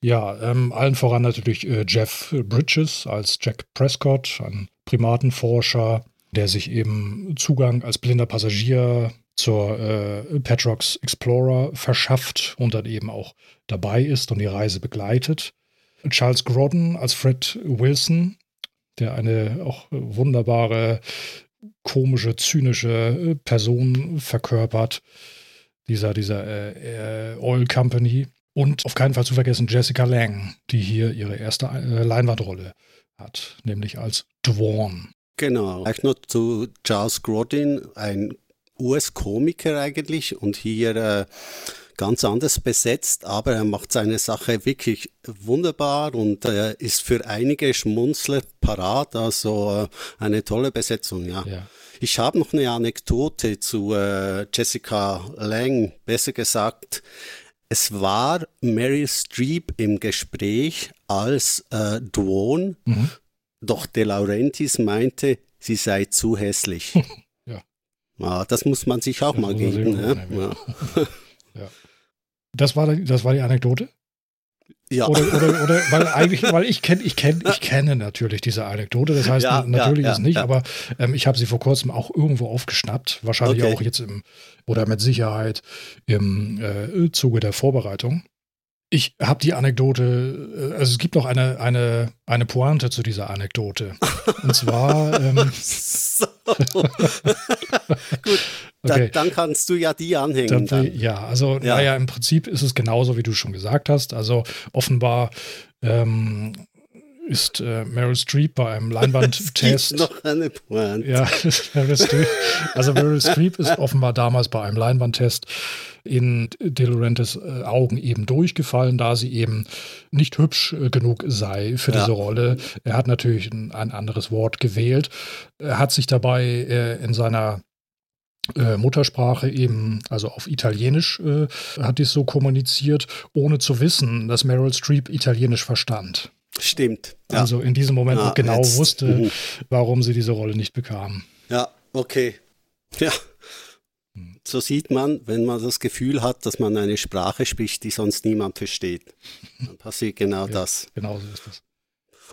Ja, ähm, allen voran natürlich äh, Jeff Bridges als Jack Prescott, ein Primatenforscher, der sich eben Zugang als blinder Passagier zur äh, Petrox Explorer verschafft und dann eben auch dabei ist und die Reise begleitet. Charles Grodden als Fred Wilson, der eine auch wunderbare, komische, zynische äh, Person verkörpert, dieser, dieser äh, äh, Oil Company. Und auf keinen Fall zu vergessen Jessica Lang, die hier ihre erste äh, Leinwandrolle hat, nämlich als Dwan. Genau. Vielleicht noch zu Charles Grodin, ein US-Komiker eigentlich und hier äh, ganz anders besetzt, aber er macht seine Sache wirklich wunderbar und äh, ist für einige Schmunzler parat, also äh, eine tolle Besetzung, ja. ja. Ich habe noch eine Anekdote zu äh, Jessica Lang, besser gesagt, es war Meryl Streep im Gespräch als äh, Dwan, mhm. doch De Laurentiis meinte, sie sei zu hässlich. ja. ja. Das muss man sich auch das mal geben. Ne? Ja. ja. Das, war, das war die Anekdote? Ja. Oder, oder, oder weil eigentlich, weil ich kenne, ich kenne, ich kenne natürlich diese Anekdote. Das heißt, ja, natürlich ja, ist nicht, aber ähm, ich habe sie vor kurzem auch irgendwo aufgeschnappt. Wahrscheinlich okay. auch jetzt im, oder mit Sicherheit im äh, Zuge der Vorbereitung. Ich habe die Anekdote, äh, also es gibt noch eine, eine, eine Pointe zu dieser Anekdote. Und zwar. Ähm, so. Gut, okay. dann, dann kannst du ja die anhängen. Dann, ja, also, ja. naja, im Prinzip ist es genauso, wie du schon gesagt hast. Also, offenbar ähm, ist äh, Meryl Streep bei einem Leinwandtest. noch eine Pointe. Ja, Meryl Streep, also Meryl Streep ist offenbar damals bei einem Leinwandtest in De Laurentiis äh, Augen eben durchgefallen, da sie eben nicht hübsch äh, genug sei für ja. diese Rolle. Er hat natürlich ein, ein, anderes Wort gewählt. Er hat sich dabei äh, in seiner Muttersprache eben, also auf Italienisch, äh, hat dies so kommuniziert, ohne zu wissen, dass Meryl Streep Italienisch verstand. Stimmt. Ja. Also in diesem Moment ja, genau jetzt, wusste, mhm. warum sie diese Rolle nicht bekam. Ja, okay. Ja. So sieht man, wenn man das Gefühl hat, dass man eine Sprache spricht, die sonst niemand versteht. Dann passiert genau ja, das. Genau so ist das.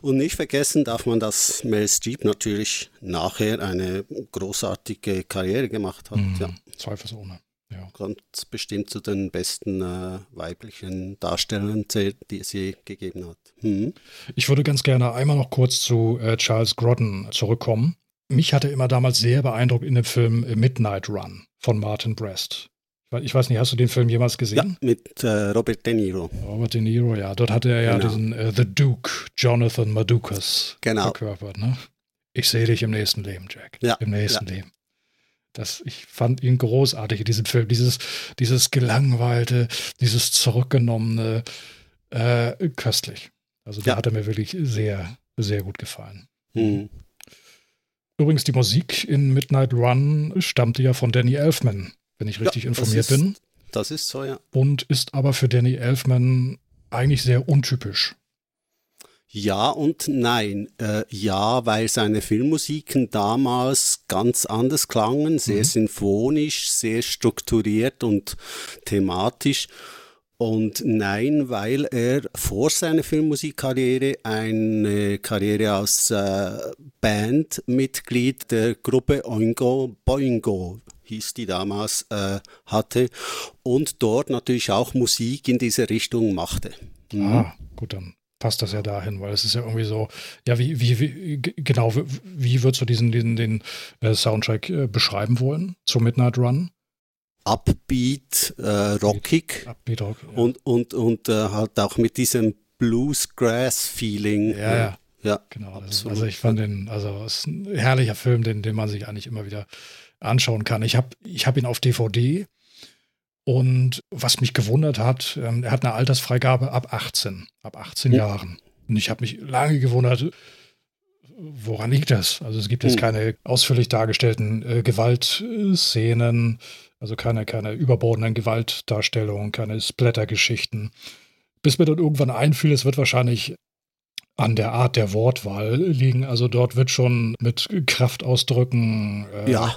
Und nicht vergessen darf man, dass Mel Streep natürlich nachher eine großartige Karriere gemacht hat. Mhm, ja. Zweifelsohne. Ja. Ganz bestimmt zu den besten äh, weiblichen Darstellern zählt, die es je gegeben hat. Hm. Ich würde ganz gerne einmal noch kurz zu äh, Charles Grodden zurückkommen. Mich hatte immer damals sehr beeindruckt in dem Film Midnight Run von Martin Brest. Ich weiß nicht, hast du den Film jemals gesehen? Ja, mit äh, Robert De Niro. Robert De Niro, ja. Dort hatte er ja genau. diesen äh, The Duke, Jonathan Madukas, genau. verkörpert. Ne? Ich sehe dich im nächsten Leben, Jack. Ja. Im nächsten ja. Leben. Das, ich fand ihn großartig in diesem Film. Dieses, dieses gelangweilte, dieses zurückgenommene, äh, köstlich. Also da ja. hat er mir wirklich sehr, sehr gut gefallen. Mhm. Übrigens, die Musik in Midnight Run stammte ja von Danny Elfman, wenn ich richtig ja, informiert ist, bin. Das ist so, ja. Und ist aber für Danny Elfman eigentlich sehr untypisch. Ja und nein. Äh, ja, weil seine Filmmusiken damals ganz anders klangen, sehr mhm. sinfonisch, sehr strukturiert und thematisch. Und nein, weil er vor seiner Filmmusikkarriere eine Karriere als äh, Bandmitglied der Gruppe Oingo Boingo hieß die damals, äh, hatte und dort natürlich auch Musik in diese Richtung machte. Mhm. Ah, gut, dann passt das ja dahin, weil es ist ja irgendwie so, ja, wie, wie, wie genau, wie, würdest du diesen, diesen den äh, Soundtrack äh, beschreiben wollen zu Midnight Run? Upbeat, äh, rockig Upbeat, rock, ja. und, und, und äh, halt auch mit diesem Bluesgrass-Feeling. Ja, ja. Ja, genau. Also, also ich fand den, also es ist ein herrlicher Film, den, den man sich eigentlich immer wieder anschauen kann. Ich habe ich hab ihn auf DVD und was mich gewundert hat, ähm, er hat eine Altersfreigabe ab 18, ab 18 ja. Jahren. Und ich habe mich lange gewundert, woran liegt das? Also es gibt jetzt hm. keine ausführlich dargestellten äh, Gewaltszenen, also keine, keine überbordenden Gewaltdarstellungen, keine Splatter-Geschichten. Bis mir dann irgendwann einfiel, es wird wahrscheinlich an der Art der Wortwahl liegen. Also dort wird schon mit Kraftausdrücken äh, ja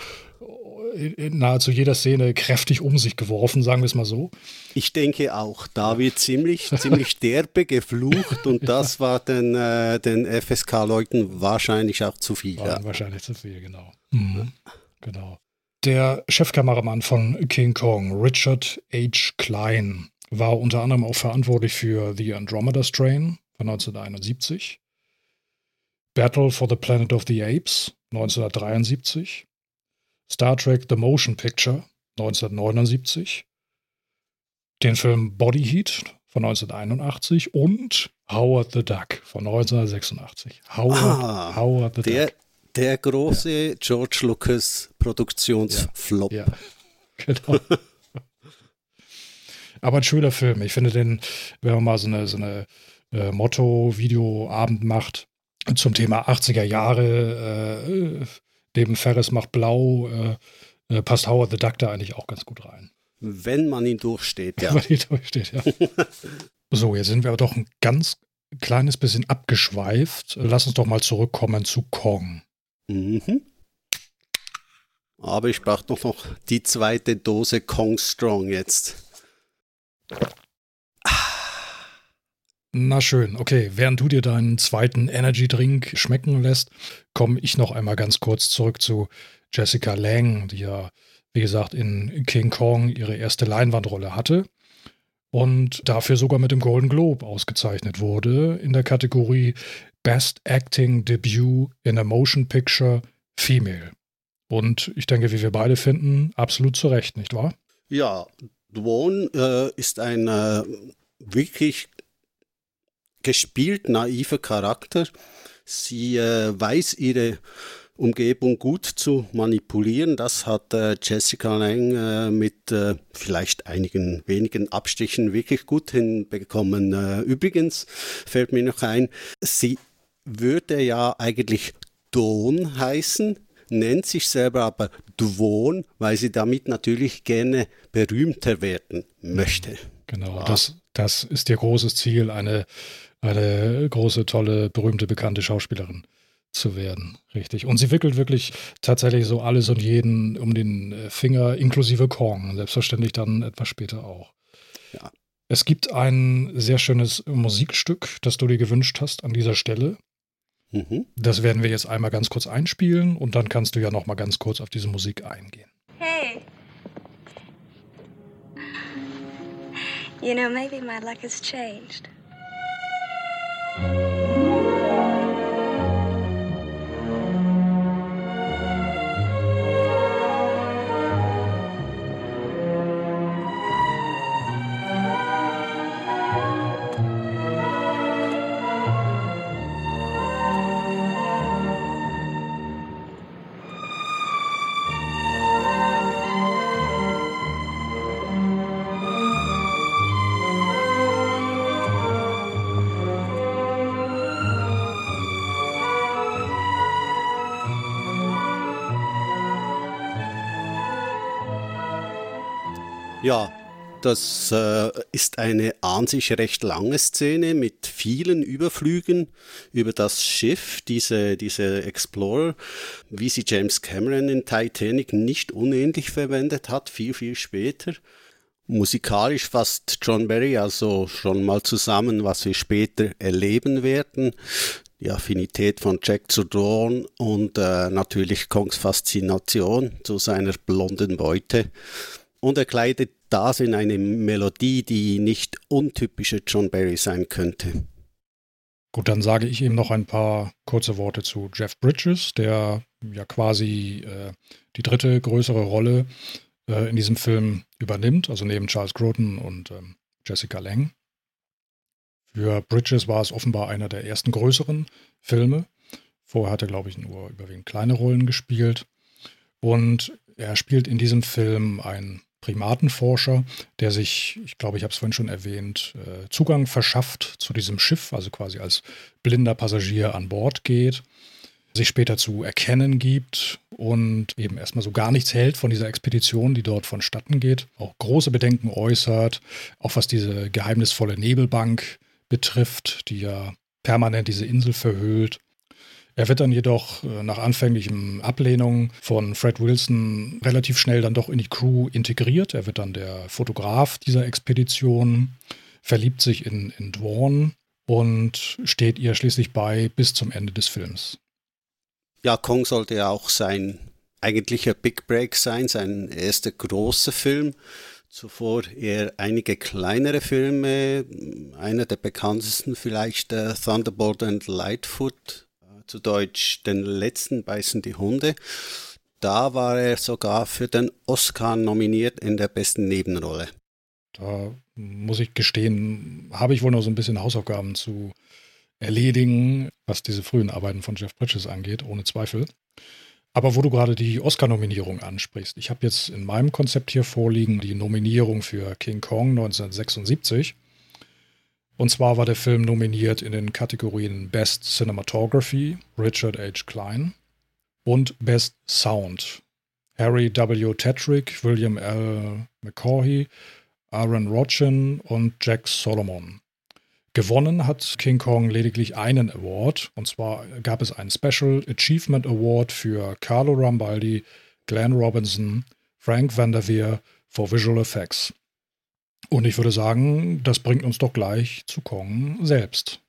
in nahezu jeder Szene kräftig um sich geworfen, sagen wir es mal so. Ich denke auch, da wird ziemlich, ziemlich derbe geflucht und das war den, äh, den FSK-Leuten wahrscheinlich auch zu viel. Ja. Wahrscheinlich zu viel, genau. Mhm. Genau. Der Chefkameramann von King Kong, Richard H. Klein, war unter anderem auch verantwortlich für The Andromeda Strain von 1971, Battle for the Planet of the Apes 1973, Star Trek The Motion Picture 1979, den Film Body Heat von 1981 und Howard the Duck von 1986. Howard, Ah, Howard the Der, Duck. der große George Lucas Produktionsflop. Ja, genau. Aber ein schöner Film. Ich finde den, wenn man mal so eine, so eine äh, Motto-Video-Abend macht zum Thema 80er Jahre, äh, neben Ferris macht blau, äh, äh, passt Howard the Duck da eigentlich auch ganz gut rein. Wenn man ihn durchsteht, ja. Weil die durchsteht, ja. so, jetzt sind wir aber doch ein ganz kleines bisschen abgeschweift. Lass uns doch mal zurückkommen zu Kong. Mhm. Aber ich brauche doch noch die zweite Dose Kong Strong jetzt. Na schön, okay. Während du dir deinen zweiten Energy Drink schmecken lässt, komme ich noch einmal ganz kurz zurück zu Jessica Lang, die ja, wie gesagt, in King Kong ihre erste Leinwandrolle hatte und dafür sogar mit dem Golden Globe ausgezeichnet wurde in der Kategorie Best Acting Debut in a Motion Picture Female. Und ich denke, wie wir beide finden, absolut zu Recht, nicht wahr? Ja, Dwon äh, ist ein äh, wirklich gespielt naiver Charakter. Sie äh, weiß ihre Umgebung gut zu manipulieren. Das hat äh, Jessica Lang äh, mit äh, vielleicht einigen wenigen Abstrichen wirklich gut hinbekommen. Äh, übrigens fällt mir noch ein, sie würde ja eigentlich Don heißen, nennt sich selber aber Dwon, weil sie damit natürlich gerne berühmter werden möchte. Genau, das, das ist ihr großes Ziel, eine, eine große, tolle, berühmte, bekannte Schauspielerin zu werden. Richtig. Und sie wickelt wirklich tatsächlich so alles und jeden um den äh, Finger, inklusive Kong. Selbstverständlich dann etwas später auch. Ja. Es gibt ein sehr schönes Musikstück, das du dir gewünscht hast an dieser Stelle. Mhm. Das werden wir jetzt einmal ganz kurz einspielen und dann kannst du ja noch mal ganz kurz auf diese Musik eingehen. Hey. You know, maybe my luck has changed. Ja, das äh, ist eine an sich recht lange Szene mit vielen Überflügen über das Schiff, diese, diese Explorer, wie sie James Cameron in Titanic nicht unähnlich verwendet hat, viel, viel später. Musikalisch fasst John Barry also schon mal zusammen, was wir später erleben werden. Die Affinität von Jack zu Dawn und äh, natürlich Kongs Faszination zu seiner blonden Beute. Und er kleidet das in eine Melodie, die nicht untypische John Barry sein könnte. Gut, dann sage ich ihm noch ein paar kurze Worte zu Jeff Bridges, der ja quasi äh, die dritte größere Rolle äh, in diesem Film übernimmt, also neben Charles Grodin und ähm, Jessica Lang. Für Bridges war es offenbar einer der ersten größeren Filme. Vorher hat er, glaube ich, nur überwiegend kleine Rollen gespielt. Und er spielt in diesem Film einen Primatenforscher, der sich, ich glaube, ich habe es vorhin schon erwähnt, äh, Zugang verschafft zu diesem Schiff, also quasi als blinder Passagier an Bord geht, sich später zu erkennen gibt und eben erstmal so gar nichts hält von dieser Expedition, die dort vonstatten geht, auch große Bedenken äußert, auch was diese geheimnisvolle Nebelbank betrifft, die ja permanent diese Insel verhüllt. Er wird dann jedoch äh, nach anfänglichem Ablehnung von Fred Wilson relativ schnell dann doch in die Crew integriert. Er wird dann der Fotograf dieser Expedition, verliebt sich in, in Dwan und steht ihr schließlich bei bis zum Ende des Films. Ja, Kong sollte ja auch sein eigentlicher Big Break sein, sein erster großer Film. Zuvor eher einige kleinere Filme, einer der bekanntesten vielleicht äh, Thunderbolt and Lightfoot zu Deutsch Den letzten beißen die Hunde. Da war er sogar für den Oscar nominiert in der besten Nebenrolle. Da muss ich gestehen, habe ich wohl noch so ein bisschen Hausaufgaben zu erledigen, was diese frühen Arbeiten von Jeff Bridges angeht, ohne Zweifel. Aber wo du gerade die Oscar-Nominierung ansprichst, ich habe jetzt in meinem Konzept hier vorliegen die Nominierung für King Kong 1976. Und zwar war der Film nominiert in den Kategorien Best Cinematography, Richard H. Klein, und Best Sound, Harry W. Tetrick, William L. McCaughey, Aaron Rochin und Jack Solomon. Gewonnen hat King Kong lediglich einen Award, und zwar gab es einen Special Achievement Award für Carlo Rambaldi, Glenn Robinson, Frank Vanderveer for Visual Effects. Und ich würde sagen, das bringt uns doch gleich zu Kong selbst.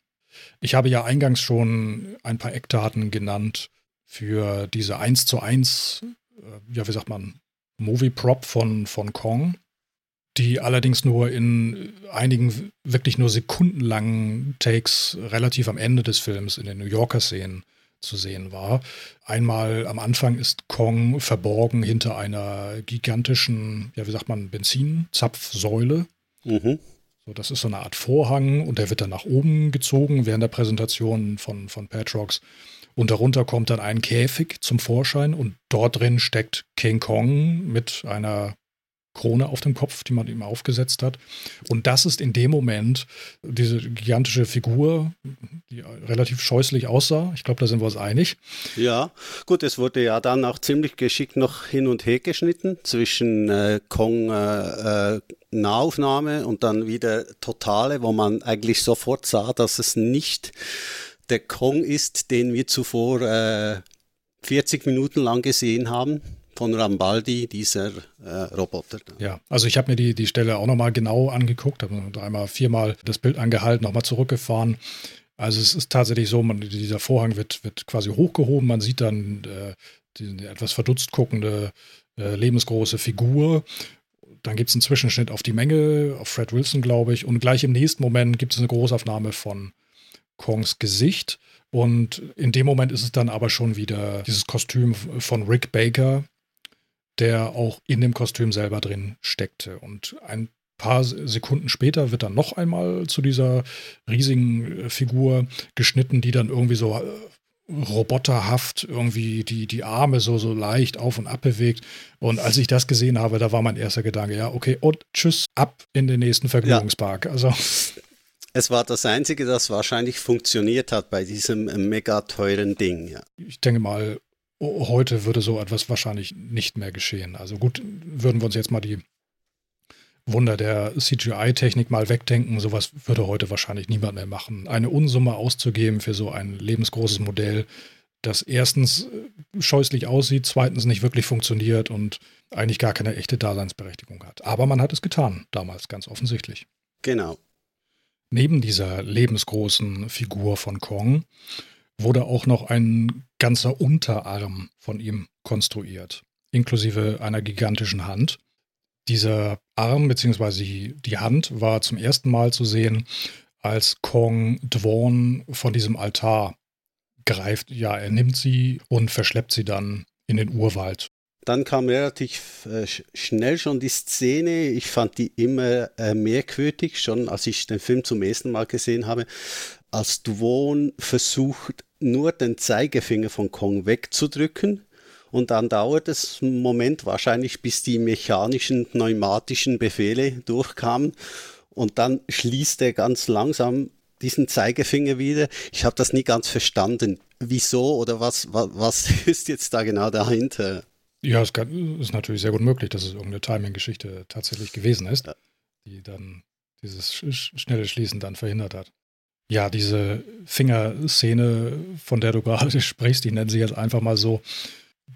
Ich habe ja eingangs schon ein paar Eckdaten genannt für diese 1 zu 1, äh, ja, wie sagt man, Movie Prop von, von Kong, die allerdings nur in einigen wirklich nur sekundenlangen Takes relativ am Ende des Films in den New Yorker Szenen zu sehen war. Einmal am Anfang ist Kong verborgen hinter einer gigantischen, ja, wie sagt man, Benzinzapfsäule. Mhm. So, das ist so eine Art Vorhang und der wird dann nach oben gezogen während der Präsentation von, von Patrox. Und darunter kommt dann ein Käfig zum Vorschein und dort drin steckt King Kong mit einer Krone auf dem Kopf, die man ihm aufgesetzt hat. Und das ist in dem Moment diese gigantische Figur, die relativ scheußlich aussah. Ich glaube, da sind wir uns einig. Ja, gut, es wurde ja dann auch ziemlich geschickt noch hin und her geschnitten zwischen äh, Kong äh, äh, Nahaufnahme und dann wieder Totale, wo man eigentlich sofort sah, dass es nicht der Kong ist, den wir zuvor äh, 40 Minuten lang gesehen haben von Rambaldi, dieser äh, Roboter. Ja, also ich habe mir die, die Stelle auch nochmal genau angeguckt, habe dreimal, viermal das Bild angehalten, nochmal zurückgefahren. Also es ist tatsächlich so, man, dieser Vorhang wird, wird quasi hochgehoben, man sieht dann äh, die etwas verdutzt guckende, äh, lebensgroße Figur. Dann gibt es einen Zwischenschnitt auf die Menge, auf Fred Wilson, glaube ich. Und gleich im nächsten Moment gibt es eine Großaufnahme von Kongs Gesicht. Und in dem Moment ist es dann aber schon wieder dieses Kostüm von Rick Baker, der auch in dem Kostüm selber drin steckte. Und ein paar Sekunden später wird dann noch einmal zu dieser riesigen äh, Figur geschnitten, die dann irgendwie so äh, roboterhaft irgendwie die, die Arme so, so leicht auf und ab bewegt. Und als ich das gesehen habe, da war mein erster Gedanke, ja, okay, und tschüss, ab in den nächsten Vergnügungspark. Ja. Also. Es war das Einzige, das wahrscheinlich funktioniert hat bei diesem mega teuren Ding. Ja. Ich denke mal, Heute würde so etwas wahrscheinlich nicht mehr geschehen. Also gut, würden wir uns jetzt mal die Wunder der CGI-Technik mal wegdenken. Sowas würde heute wahrscheinlich niemand mehr machen. Eine Unsumme auszugeben für so ein lebensgroßes Modell, das erstens äh, scheußlich aussieht, zweitens nicht wirklich funktioniert und eigentlich gar keine echte Daseinsberechtigung hat. Aber man hat es getan, damals ganz offensichtlich. Genau. Neben dieser lebensgroßen Figur von Kong wurde auch noch ein ganzer Unterarm von ihm konstruiert, inklusive einer gigantischen Hand. Dieser Arm bzw. die Hand war zum ersten Mal zu sehen, als Kong Dwan von diesem Altar greift. Ja, er nimmt sie und verschleppt sie dann in den Urwald. Dann kam relativ äh, schnell schon die Szene. Ich fand die immer äh, merkwürdig, schon als ich den Film zum ersten Mal gesehen habe, als Dwan versucht, nur den Zeigefinger von Kong wegzudrücken. Und dann dauert es einen Moment wahrscheinlich, bis die mechanischen, pneumatischen Befehle durchkamen. Und dann schließt er ganz langsam diesen Zeigefinger wieder. Ich habe das nie ganz verstanden. Wieso oder was, was, was ist jetzt da genau dahinter? Ja, es ist natürlich sehr gut möglich, dass es irgendeine Timing-Geschichte tatsächlich gewesen ist, die dann dieses schnelle Schließen dann verhindert hat. Ja, diese Fingerszene, von der du gerade sprichst, die nennen sie jetzt einfach mal so,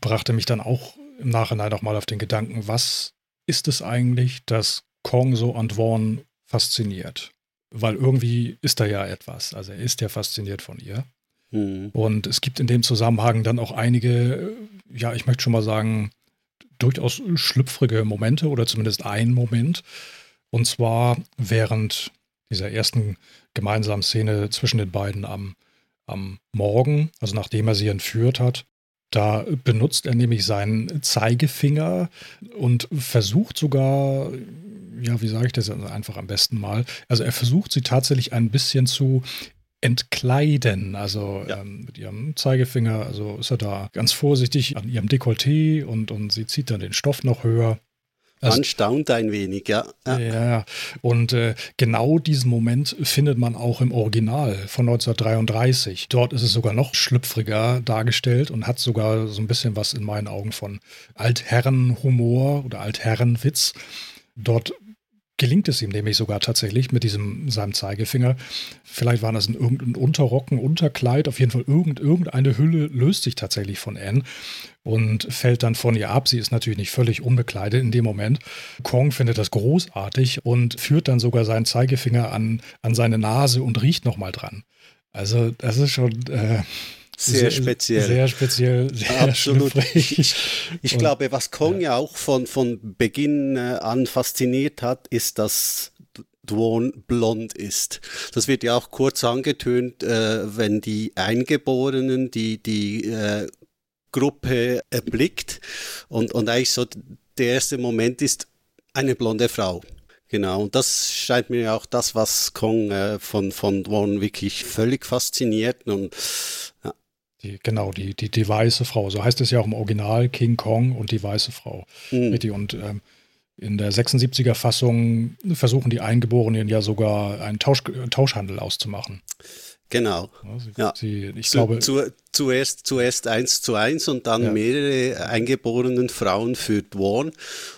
brachte mich dann auch im Nachhinein noch mal auf den Gedanken, was ist es eigentlich, das Kong so an Vaughn fasziniert? Weil irgendwie ist da ja etwas. Also er ist ja fasziniert von ihr. Mhm. Und es gibt in dem Zusammenhang dann auch einige, ja, ich möchte schon mal sagen, durchaus schlüpfrige Momente oder zumindest ein Moment. Und zwar während dieser ersten gemeinsamen Szene zwischen den beiden am, am Morgen, also nachdem er sie entführt hat. Da benutzt er nämlich seinen Zeigefinger und versucht sogar, ja, wie sage ich das einfach am besten mal? Also er versucht sie tatsächlich ein bisschen zu entkleiden. Also ja. ähm, mit ihrem Zeigefinger, also ist er da ganz vorsichtig an ihrem Dekolleté und, und sie zieht dann den Stoff noch höher. Also, Man staunt ein wenig, ja. Ja, ja. und äh, genau diesen Moment findet man auch im Original von 1933. Dort ist es sogar noch schlüpfriger dargestellt und hat sogar so ein bisschen was in meinen Augen von Altherrenhumor oder Altherrenwitz. Dort gelingt es ihm nämlich sogar tatsächlich mit diesem seinem Zeigefinger. Vielleicht war das ein irgendein Unterrock, ein Unterkleid, auf jeden Fall irgend, irgendeine Hülle löst sich tatsächlich von Anne und fällt dann von ihr ab. Sie ist natürlich nicht völlig unbekleidet in dem Moment. Kong findet das großartig und führt dann sogar seinen Zeigefinger an, an seine Nase und riecht nochmal dran. Also das ist schon äh, sehr, sehr, speziell. Sehr speziell, sehr Absolut. Ich, ich glaube, was Kong ja. ja auch von, von Beginn äh, an fasziniert hat, ist, dass Dwan blond ist. Das wird ja auch kurz angetönt, äh, wenn die Eingeborenen die, die äh, Gruppe erblickt und, und eigentlich so der erste Moment ist eine blonde Frau. Genau, und das scheint mir auch das, was Kong äh, von, von Dwan wirklich völlig fasziniert und. Die, genau, die, die, die weiße Frau. So heißt es ja auch im Original King Kong und die weiße Frau. Mhm. Und ähm, in der 76er Fassung versuchen die Eingeborenen ja sogar einen Tausch, Tauschhandel auszumachen. Genau. Ja, sie, ja. Sie, ich zu, glaube, zu, zuerst, zuerst eins zu eins und dann ja. mehrere eingeborenen Frauen für Dwan,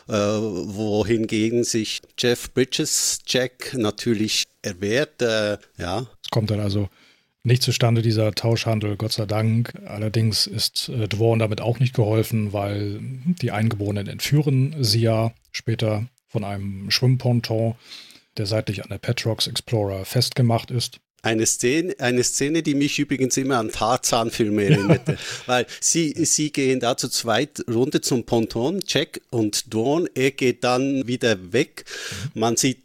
äh, wohingegen sich Jeff Bridges Jack natürlich erwehrt. Äh, ja. Es kommt dann also nicht zustande, dieser Tauschhandel, Gott sei Dank. Allerdings ist äh, Dworn damit auch nicht geholfen, weil die Eingeborenen entführen sie ja später von einem Schwimmponton, der seitlich an der Petrox Explorer festgemacht ist. Eine Szene, eine Szene, die mich übrigens immer an Tarzan-Filme erinnerte. Weil sie, sie gehen da zu zweit runter zum Ponton, Jack und Dawn. Er geht dann wieder weg. Man sieht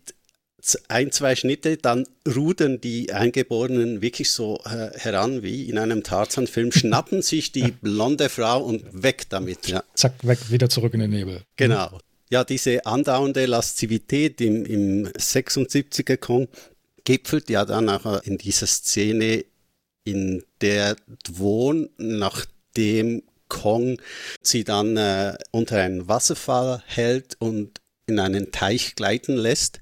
ein, zwei Schnitte, dann rudern die Eingeborenen wirklich so äh, heran wie in einem Tarzan-Film, schnappen sich die blonde Frau und weg damit. Ja. Zack, weg, wieder zurück in den Nebel. Genau. Ja, diese andauernde Laszivität im, im 76er Kong gipfelt ja dann nachher in dieser Szene, in der Dwon, nachdem Kong sie dann äh, unter einen Wasserfall hält und in einen Teich gleiten lässt,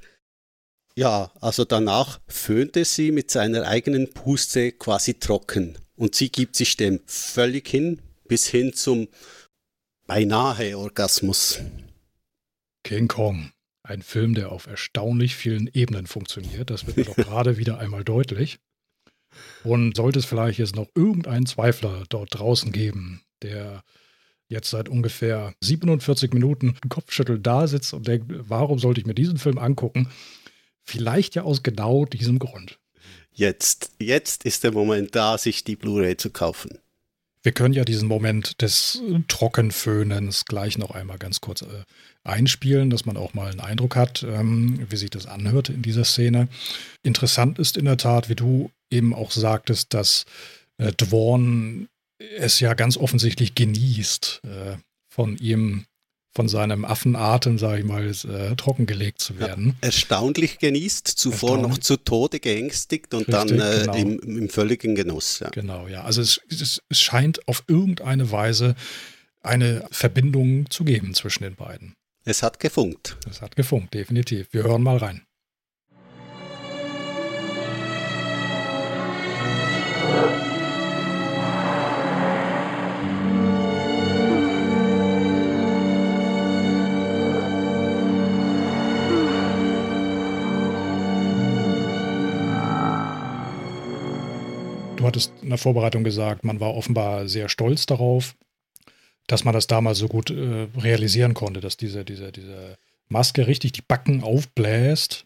ja, also danach föhnte sie mit seiner eigenen Puste quasi trocken und sie gibt sich dem völlig hin, bis hin zum beinahe Orgasmus. King Kong, ein Film, der auf erstaunlich vielen Ebenen funktioniert, das wird mir doch gerade wieder einmal deutlich. Und sollte es vielleicht jetzt noch irgendeinen Zweifler dort draußen geben, der jetzt seit ungefähr 47 Minuten Kopfschüttel da sitzt und denkt, warum sollte ich mir diesen Film angucken? Vielleicht ja aus genau diesem Grund. Jetzt, jetzt ist der Moment da, sich die Blu-ray zu kaufen. Wir können ja diesen Moment des Trockenföhnens gleich noch einmal ganz kurz äh, einspielen, dass man auch mal einen Eindruck hat, ähm, wie sich das anhört in dieser Szene. Interessant ist in der Tat, wie du eben auch sagtest, dass äh, Dworn es ja ganz offensichtlich genießt, äh, von ihm von seinem Affenatem, sage ich mal, äh, trockengelegt zu werden. Ja, erstaunlich genießt, zuvor Erstaunlich. noch zu Tode geängstigt und Richtig, dann äh, genau. im, im, völligen Genuss. Ja. Genau, ja. Also es, es, es scheint auf irgendeine Weise eine Verbindung zu geben zwischen den beiden. Es hat gefunkt. Es hat gefunkt, definitiv. Wir hören mal rein. Du hattest in der Vorbereitung gesagt, man war offenbar sehr stolz darauf, dass man das damals so gut äh, realisieren konnte, dass diese, diese, diese Maske richtig die Backen aufbläst.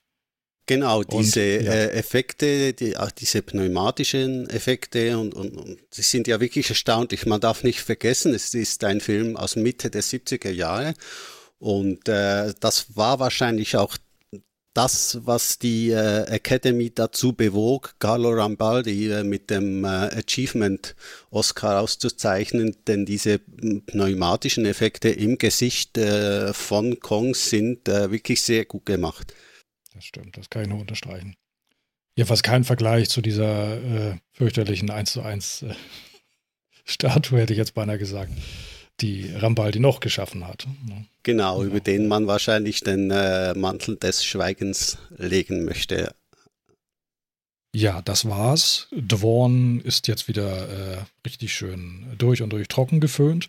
Genau, diese und, ja. äh, Effekte, die, auch diese pneumatischen Effekte und, und, und die sind ja wirklich erstaunlich. Man darf nicht vergessen, es ist ein Film aus Mitte der 70er Jahre und äh, das war wahrscheinlich auch das, was die äh, Academy dazu bewog, Carlo Rambaldi äh, mit dem äh, Achievement Oscar auszuzeichnen, denn diese pneumatischen Effekte im Gesicht äh, von Kong sind äh, wirklich sehr gut gemacht. Das stimmt, das kann ich nur unterstreichen. Jedenfalls kein Vergleich zu dieser äh, fürchterlichen 1 zu 1 Statue, hätte ich jetzt beinahe gesagt die Rambaldi noch geschaffen hat. Genau, ja. über den man wahrscheinlich den äh, Mantel des Schweigens legen möchte. Ja, das war's. Dworn ist jetzt wieder äh, richtig schön durch und durch trocken geföhnt.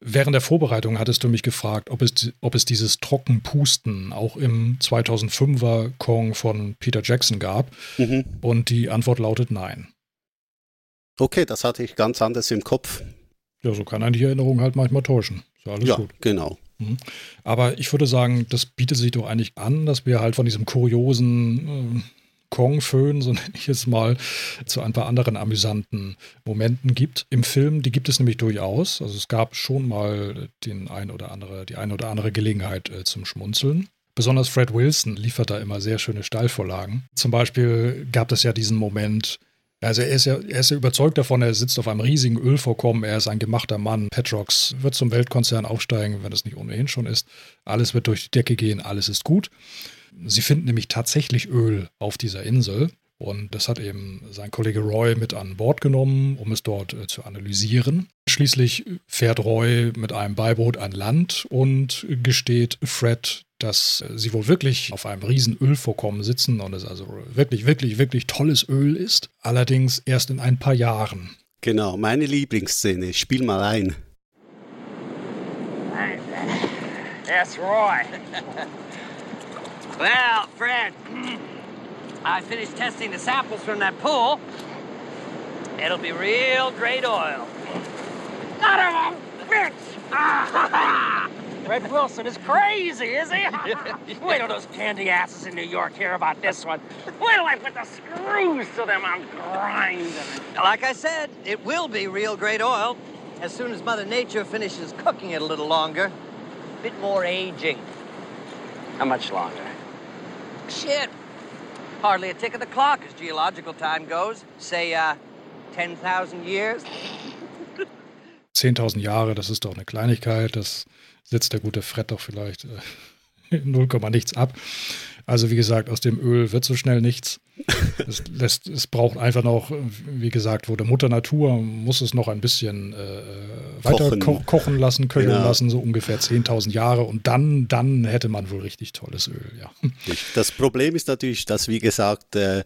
Während der Vorbereitung hattest du mich gefragt, ob es, ob es dieses Trockenpusten auch im 2005er Kong von Peter Jackson gab. Mhm. Und die Antwort lautet nein. Okay, das hatte ich ganz anders im Kopf. Ja, so kann die Erinnerung halt manchmal täuschen. Ist ja alles ja, gut. genau. Mhm. Aber ich würde sagen, das bietet sich doch eigentlich an, dass wir halt von diesem kuriosen äh, Kong-Föhn, so nenne ich es mal, zu ein paar anderen amüsanten Momenten gibt. Im Film, die gibt es nämlich durchaus. Also es gab schon mal den ein oder andere, die eine oder andere Gelegenheit äh, zum Schmunzeln. Besonders Fred Wilson liefert da immer sehr schöne Steilvorlagen. Zum Beispiel gab es ja diesen Moment, also er ist, ja, er ist ja überzeugt davon, er sitzt auf einem riesigen Ölvorkommen, er ist ein gemachter Mann. Petrox wird zum Weltkonzern aufsteigen, wenn es nicht ohnehin schon ist. Alles wird durch die Decke gehen, alles ist gut. Sie finden nämlich tatsächlich Öl auf dieser Insel. Und das hat eben sein Kollege Roy mit an Bord genommen, um es dort äh, zu analysieren. Schließlich fährt Roy mit einem Beiboot an Land und gesteht Fred, dass sie wohl wirklich auf einem riesen Ölvorkommen sitzen und es also wirklich, wirklich, wirklich tolles Öl ist. Allerdings erst in ein paar Jahren. Genau, meine Lieblingsszene. Spiel mal ein. Yes, Roy. well, Fred, I finished testing the samples from that pool. It'll be real great oil. Got him, bitch! Fred Wilson is crazy, is he? Wait till those candy asses in New York hear about this one. Wait till I put the screws to them. I'm grinding. Like I said, it will be real great oil as soon as Mother Nature finishes cooking it a little longer. A Bit more aging. How much longer? Shit. Hardly a tick of the clock as geological time goes. Say, uh, 10,000 years. 10.000 Jahre, das ist doch eine Kleinigkeit. Das setzt der gute Fred doch vielleicht äh, 0, nichts ab. Also wie gesagt, aus dem Öl wird so schnell nichts. Es, lässt, es braucht einfach noch, wie gesagt, wurde Mutter Natur, muss es noch ein bisschen äh, weiter kochen. Ko kochen lassen, köcheln genau. lassen, so ungefähr 10.000 Jahre und dann, dann hätte man wohl richtig tolles Öl, ja. Das Problem ist natürlich, dass, wie gesagt, äh,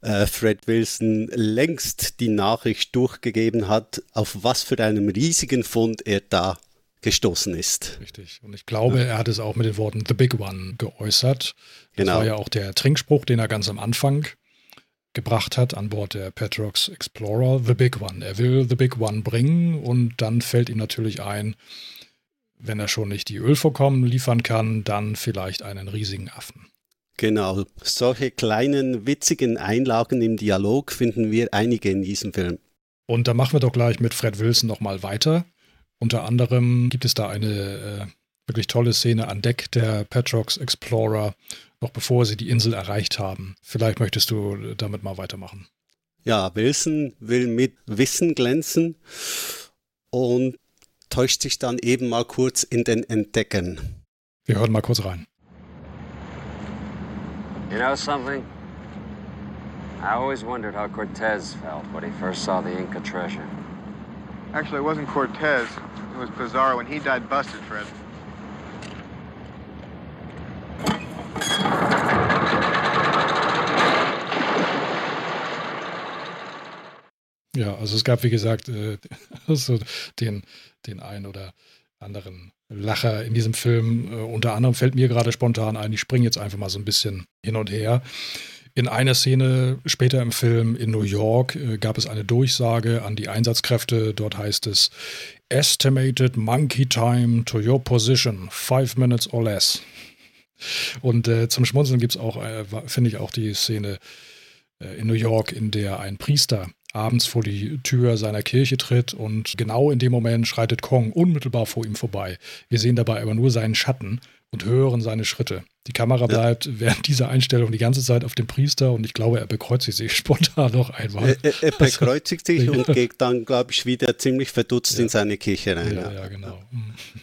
äh, Fred Wilson längst die Nachricht durchgegeben hat, auf was für einem riesigen Fund er da gestoßen ist. Richtig. Und ich glaube, ja. er hat es auch mit den Worten The Big One geäußert. Das genau. war ja auch der Trinkspruch, den er ganz am Anfang gebracht hat an Bord der Petrox Explorer, The Big One. Er will The Big One bringen und dann fällt ihm natürlich ein, wenn er schon nicht die Ölvorkommen liefern kann, dann vielleicht einen riesigen Affen. Genau, solche kleinen witzigen Einlagen im Dialog finden wir einige in diesem Film. Und da machen wir doch gleich mit Fred Wilson nochmal weiter. Unter anderem gibt es da eine äh, wirklich tolle Szene an Deck der Petrox Explorer, noch bevor sie die Insel erreicht haben. Vielleicht möchtest du damit mal weitermachen. Ja, Wilson will mit Wissen glänzen und täuscht sich dann eben mal kurz in den Entdecken. Wir hören mal kurz rein. You know something? I always wondered how Cortez felt when he first saw the Inca treasure. Actually, it wasn't Cortez. It was Pizarro. When he died, busted, Fred. Ja, also es gab, wie gesagt, äh, so den, den einen oder anderen Lacher in diesem Film. Äh, unter anderem fällt mir gerade spontan ein, ich springe jetzt einfach mal so ein bisschen hin und her. In einer Szene später im Film in New York äh, gab es eine Durchsage an die Einsatzkräfte. Dort heißt es Estimated Monkey Time to your position, five minutes or less. Und äh, zum Schmunzeln gibt es auch, äh, finde ich, auch die Szene äh, in New York, in der ein Priester abends vor die Tür seiner Kirche tritt und genau in dem Moment schreitet Kong unmittelbar vor ihm vorbei. Wir sehen dabei aber nur seinen Schatten und hören seine Schritte. Die Kamera bleibt ja. während dieser Einstellung die ganze Zeit auf dem Priester und ich glaube, er bekreuzigt sich spontan noch einmal. Er, er, er bekreuzigt sich und geht dann, glaube ich, wieder ziemlich verdutzt ja. in seine Kirche rein. Ja, ja, genau.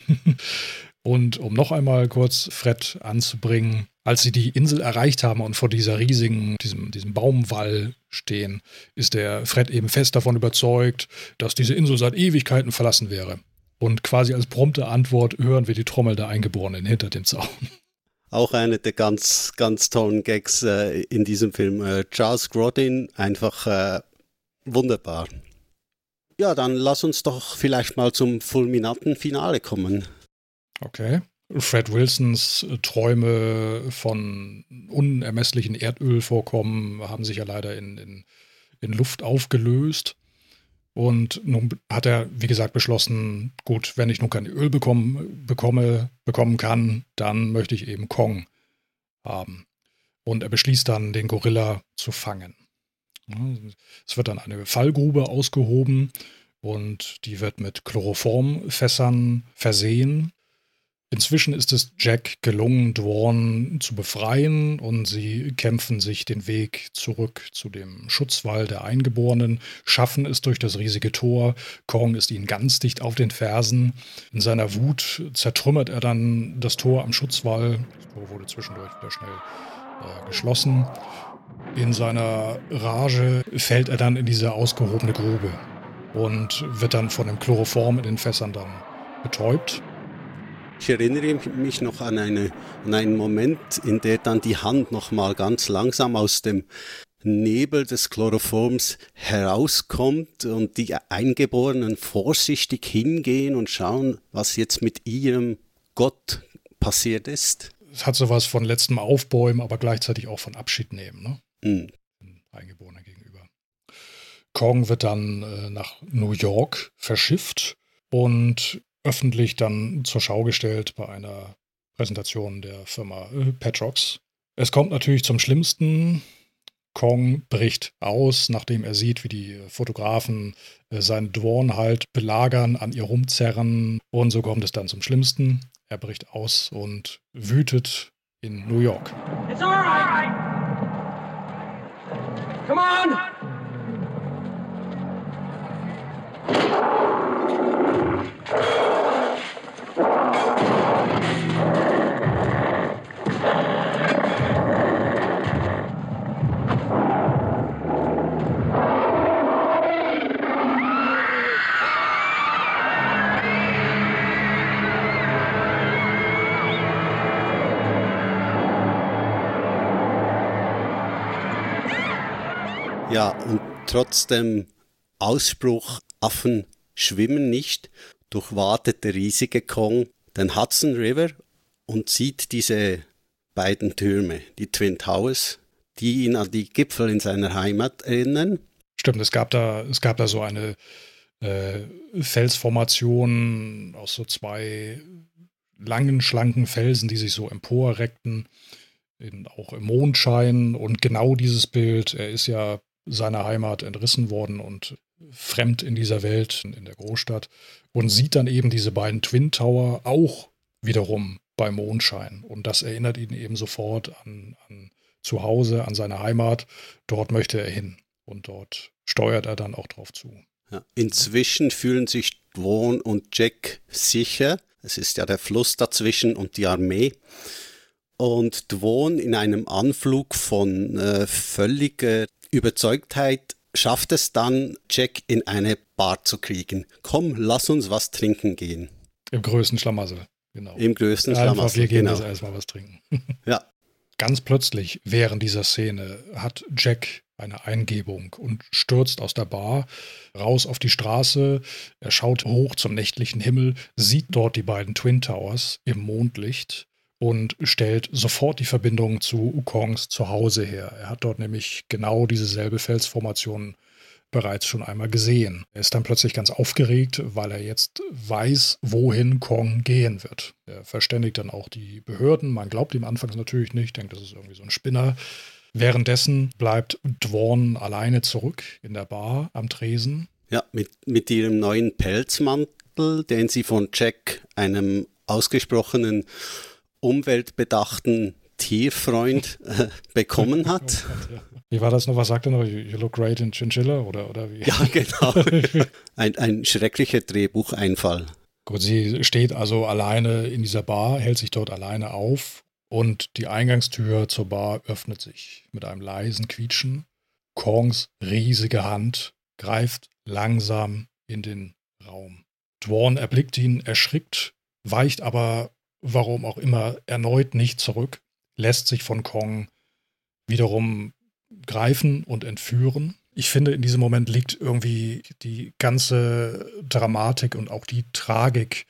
und um noch einmal kurz Fred anzubringen, als sie die Insel erreicht haben und vor dieser riesigen, diesem, diesem Baumwall stehen, ist der Fred eben fest davon überzeugt, dass diese Insel seit Ewigkeiten verlassen wäre. Und quasi als prompte Antwort hören wir die Trommel der Eingeborenen hinter dem Zaun. Auch eine der ganz, ganz tollen Gags äh, in diesem Film. Äh, Charles Grodin, einfach äh, wunderbar. Ja, dann lass uns doch vielleicht mal zum fulminanten Finale kommen. Okay. Fred Wilsons äh, Träume von unermesslichen Erdölvorkommen haben sich ja leider in, in, in Luft aufgelöst. Und nun hat er, wie gesagt, beschlossen, gut, wenn ich nun kein Öl bekommen, bekomme, bekommen kann, dann möchte ich eben Kong haben. Und er beschließt dann, den Gorilla zu fangen. Es wird dann eine Fallgrube ausgehoben und die wird mit Chloroformfässern versehen. Inzwischen ist es Jack gelungen, Dworn zu befreien und sie kämpfen sich den Weg zurück zu dem Schutzwall der Eingeborenen, schaffen es durch das riesige Tor. Kong ist ihnen ganz dicht auf den Fersen. In seiner Wut zertrümmert er dann das Tor am Schutzwall. Das Tor wurde zwischendurch wieder schnell äh, geschlossen. In seiner Rage fällt er dann in diese ausgehobene Grube und wird dann von dem Chloroform in den Fässern dann betäubt. Ich erinnere mich noch an, eine, an einen Moment, in der dann die Hand nochmal ganz langsam aus dem Nebel des Chloroforms herauskommt und die Eingeborenen vorsichtig hingehen und schauen, was jetzt mit ihrem Gott passiert ist. Es hat sowas von letztem Aufbäumen, aber gleichzeitig auch von Abschied nehmen, ne? Mhm. Eingeborenen gegenüber. Kong wird dann äh, nach New York verschifft und öffentlich dann zur Schau gestellt bei einer Präsentation der Firma äh, Petrox. Es kommt natürlich zum Schlimmsten. Kong bricht aus, nachdem er sieht, wie die Fotografen äh, seinen Dworn halt belagern, an ihr rumzerren. Und so kommt es dann zum Schlimmsten. Er bricht aus und wütet in New York. It's all right. Come on! Ja, und trotz dem Ausspruch Affen schwimmen nicht, durchwartet der riesige Kong den Hudson River und sieht diese beiden Türme, die Twin Towers, die ihn an die Gipfel in seiner Heimat erinnern. Stimmt, es gab da, es gab da so eine äh, Felsformation aus so zwei langen, schlanken Felsen, die sich so emporreckten, in, auch im Mondschein. Und genau dieses Bild, er ist ja seiner Heimat entrissen worden und fremd in dieser Welt, in der Großstadt, und sieht dann eben diese beiden Twin Tower auch wiederum bei Mondschein. Und das erinnert ihn eben sofort an, an zu Hause, an seine Heimat. Dort möchte er hin. Und dort steuert er dann auch drauf zu. Ja, inzwischen fühlen sich Dwon und Jack sicher. Es ist ja der Fluss dazwischen und die Armee. Und Dwon in einem Anflug von äh, völliger Überzeugtheit schafft es dann, Jack in eine Bar zu kriegen. Komm, lass uns was trinken gehen. Im größten Schlamassel, genau. Im größten Einfach, Schlamassel, wir gehen genau. jetzt erstmal was trinken. ja. Ganz plötzlich während dieser Szene hat Jack eine Eingebung und stürzt aus der Bar raus auf die Straße. Er schaut hoch zum nächtlichen Himmel, sieht dort die beiden Twin Towers im Mondlicht und stellt sofort die Verbindung zu Kongs Zuhause her. Er hat dort nämlich genau dieselbe Felsformation bereits schon einmal gesehen. Er ist dann plötzlich ganz aufgeregt, weil er jetzt weiß, wohin Kong gehen wird. Er verständigt dann auch die Behörden. Man glaubt ihm anfangs natürlich nicht, denkt, das ist irgendwie so ein Spinner. Währenddessen bleibt Dworn alleine zurück in der Bar am Tresen. Ja, mit, mit ihrem neuen Pelzmantel, den sie von Jack, einem ausgesprochenen umweltbedachten Tierfreund, äh, bekommen hat. Wie war das noch? Was sagt er noch? You look great in Chinchilla? Oder, oder wie? Ja, genau. Ein, ein schrecklicher Drehbucheinfall. Gut, sie steht also alleine in dieser Bar, hält sich dort alleine auf und die Eingangstür zur Bar öffnet sich mit einem leisen Quietschen. Kongs riesige Hand greift langsam in den Raum. Dworn erblickt ihn erschrickt, weicht aber, warum auch immer, erneut nicht zurück, lässt sich von Kong wiederum greifen und entführen. Ich finde, in diesem Moment liegt irgendwie die ganze Dramatik und auch die Tragik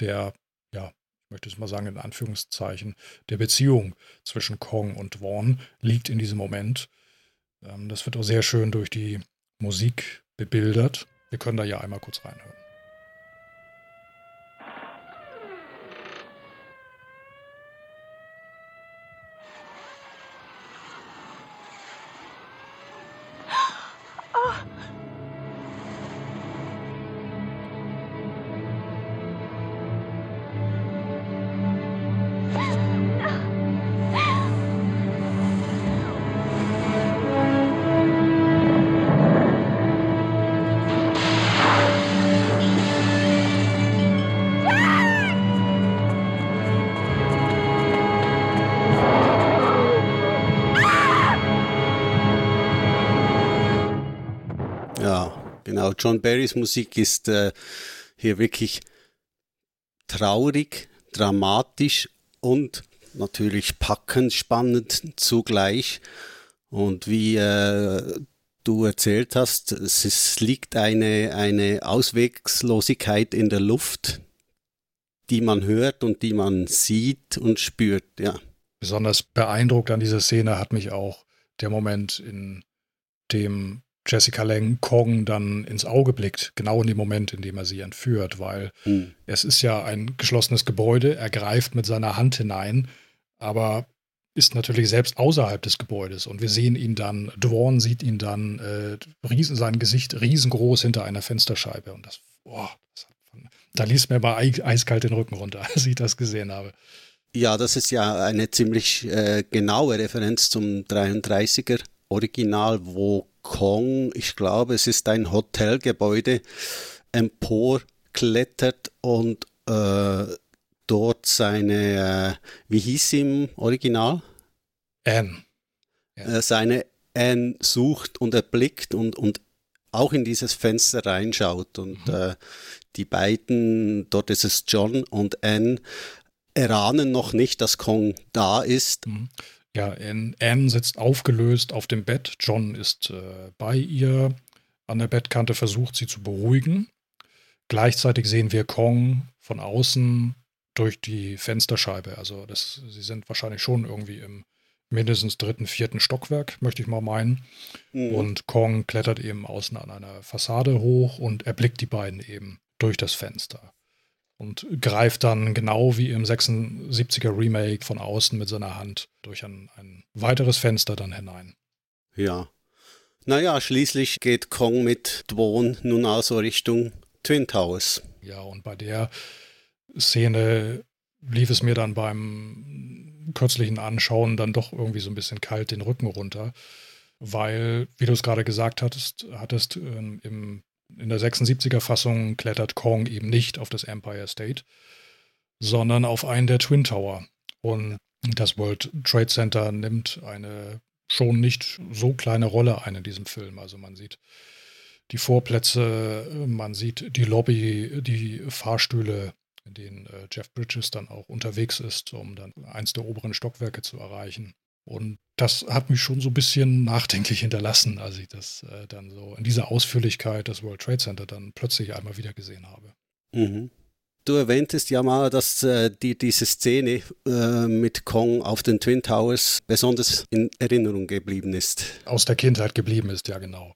der, ja, ich möchte es mal sagen, in Anführungszeichen, der Beziehung zwischen Kong und Vaughn liegt in diesem Moment. Ähm, das wird auch sehr schön durch die Musik bebildert. Wir können da ja einmal kurz reinhören. John Barrys Musik ist äh, hier wirklich traurig, dramatisch und natürlich packend, spannend zugleich. Und wie äh, du erzählt hast, es liegt eine, eine Auswegslosigkeit in der Luft, die man hört und die man sieht und spürt, ja. Besonders beeindruckt an dieser Szene hat mich auch der Moment, in dem Jessica Lang Kong dann ins Auge blickt, genau in dem Moment, in dem er sie entführt, weil mhm. es ist ja ein geschlossenes Gebäude, er greift mit seiner Hand hinein, aber ist natürlich selbst außerhalb des Gebäudes und wir sehen ihn dann, Dworn sieht ihn dann, äh, riesen, sein Gesicht riesengroß hinter einer Fensterscheibe und das, boah, das da ließ mir mal eiskalt den Rücken runter, als ich das gesehen habe. Ja, das ist ja eine ziemlich äh, genaue Referenz zum 33er Original, wo Kong, ich glaube, es ist ein Hotelgebäude, emporklettert und äh, dort seine, äh, wie hieß sie im Original? Anne. Ja. Äh, seine Anne sucht und erblickt und, und auch in dieses Fenster reinschaut. Und mhm. äh, die beiden, dort ist es John und Anne, erahnen noch nicht, dass Kong da ist. Mhm. Ja, Anne sitzt aufgelöst auf dem Bett. John ist äh, bei ihr. An der Bettkante versucht sie zu beruhigen. Gleichzeitig sehen wir Kong von außen durch die Fensterscheibe. Also das, sie sind wahrscheinlich schon irgendwie im mindestens dritten, vierten Stockwerk, möchte ich mal meinen. Mhm. Und Kong klettert eben außen an einer Fassade hoch und erblickt die beiden eben durch das Fenster und greift dann genau wie im 76er Remake von außen mit seiner Hand durch ein, ein weiteres Fenster dann hinein. Ja. Naja, schließlich geht Kong mit Dwon nun also Richtung Twin Towers. Ja, und bei der Szene lief es mir dann beim kürzlichen Anschauen dann doch irgendwie so ein bisschen kalt den Rücken runter, weil, wie du es gerade gesagt hattest, hattest ähm, im in der 76er Fassung klettert Kong eben nicht auf das Empire State, sondern auf einen der Twin Tower. Und das World Trade Center nimmt eine schon nicht so kleine Rolle ein in diesem Film. Also man sieht die Vorplätze, man sieht die Lobby, die Fahrstühle, in denen äh, Jeff Bridges dann auch unterwegs ist, um dann eins der oberen Stockwerke zu erreichen. Und das hat mich schon so ein bisschen nachdenklich hinterlassen, als ich das äh, dann so in dieser Ausführlichkeit das World Trade Center dann plötzlich einmal wieder gesehen habe. Mhm. Du erwähntest ja mal, dass äh, die, diese Szene äh, mit Kong auf den Twin Towers besonders in Erinnerung geblieben ist. Aus der Kindheit geblieben ist, ja genau.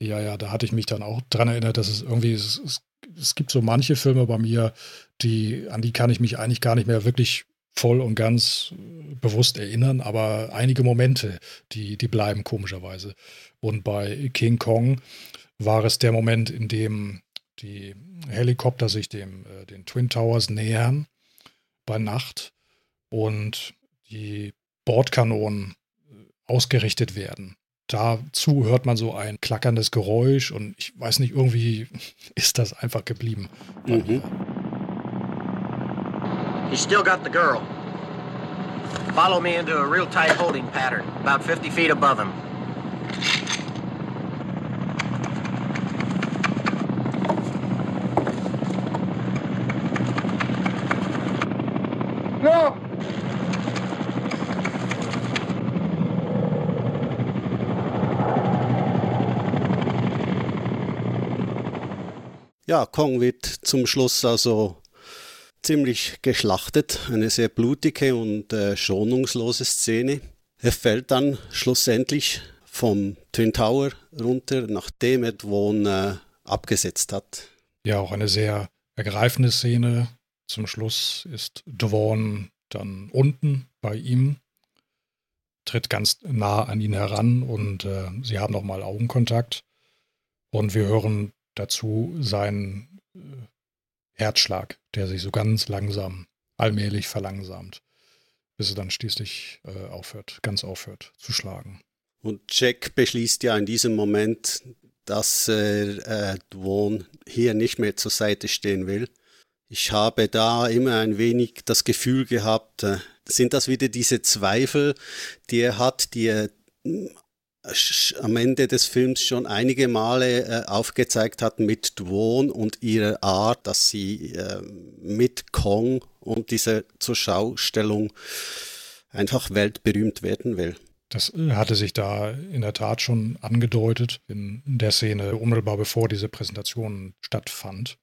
Ja, ja, da hatte ich mich dann auch dran erinnert, dass es irgendwie, es, es, es gibt so manche Filme bei mir, die, an die kann ich mich eigentlich gar nicht mehr wirklich voll und ganz bewusst erinnern, aber einige Momente, die, die bleiben komischerweise. Und bei King Kong war es der Moment, in dem die Helikopter sich dem, äh, den Twin Towers nähern bei Nacht und die Bordkanonen äh, ausgerichtet werden. Dazu hört man so ein klackerndes Geräusch und ich weiß nicht, irgendwie ist das einfach geblieben. Mhm. He's still got the girl. Follow me into a real tight holding pattern, about 50 feet above him. No! Ja, Kong wird zum Schluss also ziemlich geschlachtet. Eine sehr blutige und äh, schonungslose Szene. Er fällt dann schlussendlich vom Twin Tower runter, nachdem er Dwon äh, abgesetzt hat. Ja, auch eine sehr ergreifende Szene. Zum Schluss ist Dwon dann unten bei ihm, tritt ganz nah an ihn heran und äh, sie haben nochmal Augenkontakt. Und wir hören dazu seinen äh, Herzschlag, der sich so ganz langsam, allmählich verlangsamt, bis er dann schließlich äh, aufhört, ganz aufhört zu schlagen. Und Jack beschließt ja in diesem Moment, dass er äh, Dwon hier nicht mehr zur Seite stehen will. Ich habe da immer ein wenig das Gefühl gehabt, äh, sind das wieder diese Zweifel, die er hat, die er am Ende des Films schon einige Male äh, aufgezeigt hat mit Dwon und ihrer Art, dass sie äh, mit Kong und dieser Zurschaustellung einfach weltberühmt werden will. Das äh, hatte sich da in der Tat schon angedeutet in der Szene unmittelbar bevor diese Präsentation stattfand.